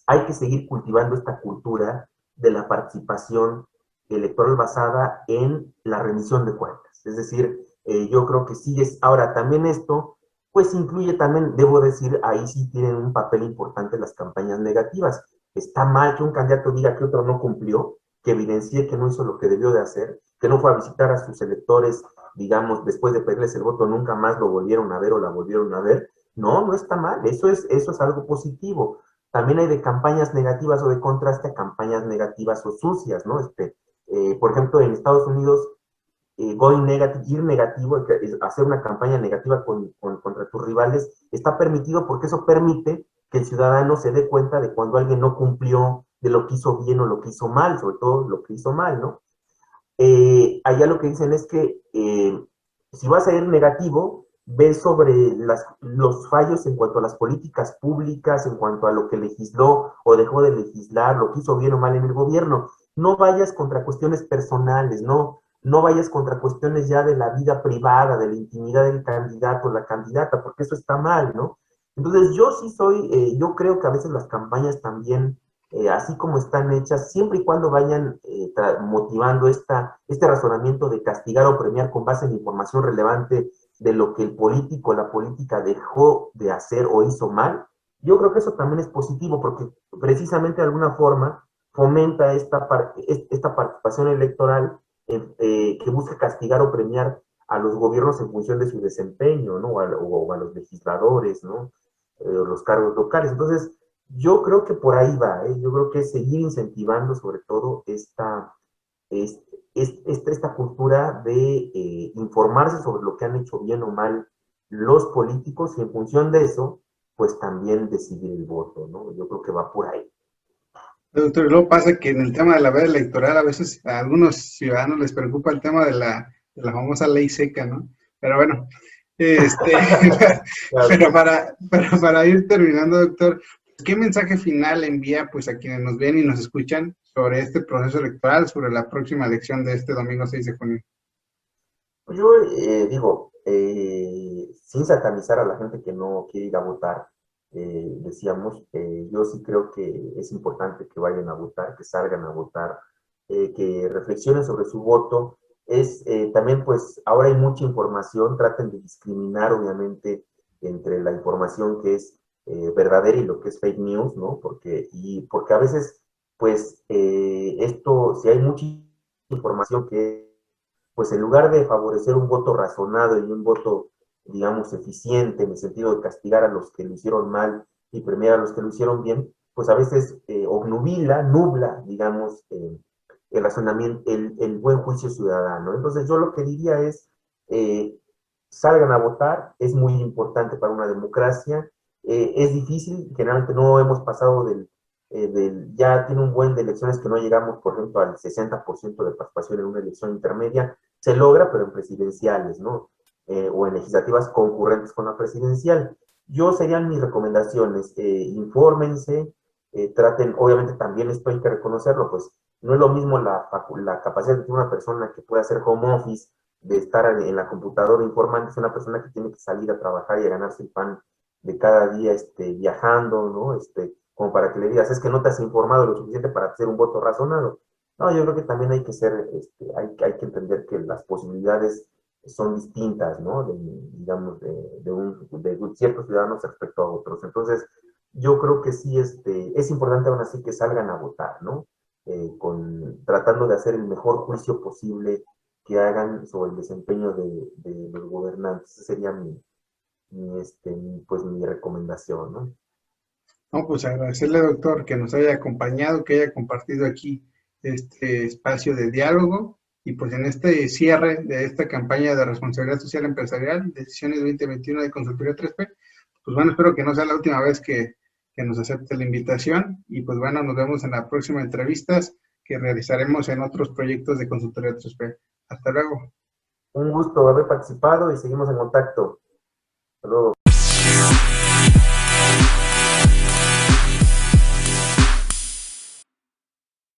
hay que seguir cultivando esta cultura de la participación electoral basada en la rendición de cuentas. Es decir, eh, yo creo que sí es, ahora también esto pues incluye también, debo decir, ahí sí tienen un papel importante las campañas negativas. Está mal que un candidato diga que otro no cumplió, que evidencie que no hizo lo que debió de hacer, que no fue a visitar a sus electores, digamos, después de pedirles el voto, nunca más lo volvieron a ver o la volvieron a ver. No, no está mal, eso es, eso es algo positivo. También hay de campañas negativas o de contraste a campañas negativas o sucias, ¿no? Este, eh, por ejemplo, en Estados Unidos, eh, going negative, ir negativo, hacer una campaña negativa contra tus rivales, está permitido porque eso permite que el ciudadano se dé cuenta de cuando alguien no cumplió, de lo que hizo bien o lo que hizo mal, sobre todo lo que hizo mal, ¿no? Eh, allá lo que dicen es que si vas a ir negativo, ve sobre las, los fallos en cuanto a las políticas públicas, en cuanto a lo que legisló o dejó de legislar, lo que hizo bien o mal en el gobierno. No vayas contra cuestiones personales, no, no vayas contra cuestiones ya de la vida privada, de la intimidad del candidato o la candidata, porque eso está mal, ¿no? Entonces yo sí soy, eh, yo creo que a veces las campañas también, eh, así como están hechas, siempre y cuando vayan eh, motivando esta, este razonamiento de castigar o premiar con base en información relevante de lo que el político, la política dejó de hacer o hizo mal, yo creo que eso también es positivo porque precisamente de alguna forma fomenta esta, esta participación electoral que busca castigar o premiar a los gobiernos en función de su desempeño, ¿no? O a, los legisladores, ¿no? Eh, los cargos locales. Entonces, yo creo que por ahí va, ¿eh? Yo creo que es seguir incentivando sobre todo esta, esta, esta cultura de eh, informarse sobre lo que han hecho bien o mal los políticos y en función de eso, pues también decidir el voto, ¿no? Yo creo que va por ahí. Doctor, luego pasa que en el tema de la veda electoral a veces a algunos ciudadanos les preocupa el tema de la, de la famosa ley seca, ¿no? Pero bueno, este, pero, para, pero para ir terminando, doctor, ¿qué mensaje final envía pues a quienes nos ven y nos escuchan sobre este proceso electoral, sobre la próxima elección de este domingo 6 de junio? Pues yo eh, digo, eh, sin satanizar a la gente que no quiere ir a votar, eh, decíamos, yo sí creo que es importante que vayan a votar, que salgan a votar, que reflexionen sobre su voto. Es también, pues, ahora hay mucha información, traten de discriminar, obviamente, entre la información que es verdadera y lo que es fake news, ¿no? Porque, y porque a veces pues eh, esto, si hay mucha información que, pues en lugar de favorecer un voto razonado y un voto, digamos, eficiente, en el sentido de castigar a los que lo hicieron mal y premiar a los que lo hicieron bien, pues a veces eh, obnubila, nubla, digamos, eh, el razonamiento, el, buen juicio ciudadano. Entonces yo lo que diría es, salgan a votar, es muy importante para una democracia, es difícil, generalmente no hemos pasado del eh, ya tiene un buen de elecciones que no llegamos, por ejemplo, al 60% de participación en una elección intermedia, se logra, pero en presidenciales, ¿no? Eh, o en legislativas concurrentes con la presidencial. Yo serían mis recomendaciones, eh, infórmense, traten, obviamente también esto hay que reconocerlo, pues no es lo mismo la, la capacidad de una persona que puede hacer home office, de estar en, la computadora informando, es una persona que tiene que salir a trabajar y a ganarse el pan de cada día este, viajando, ¿no? Este, como para que le digas, es que no te has informado lo suficiente para hacer un voto razonado. No, yo creo que también hay que ser, este, hay, hay que entender que las posibilidades son distintas, ¿no? De, digamos, de, de, un, de, ciertos ciudadanos respecto a otros. Entonces, yo creo que sí este, es importante aún así que salgan a votar, ¿no? Eh, con, tratando de hacer el mejor juicio posible que hagan sobre el desempeño de, de los gobernantes. Esa sería mi, mi, este, pues, mi recomendación, ¿no? No, pues agradecerle, doctor, que nos haya acompañado, que haya compartido aquí este espacio de diálogo y pues en este cierre de esta campaña de responsabilidad social empresarial, decisiones 2021 de consultoría 3P, pues bueno, espero que no sea la última vez que, que nos acepte la invitación y pues bueno, nos vemos en la próxima entrevistas que realizaremos en otros proyectos de consultoría 3P. Hasta luego. Un gusto haber participado y seguimos en contacto. Hasta luego.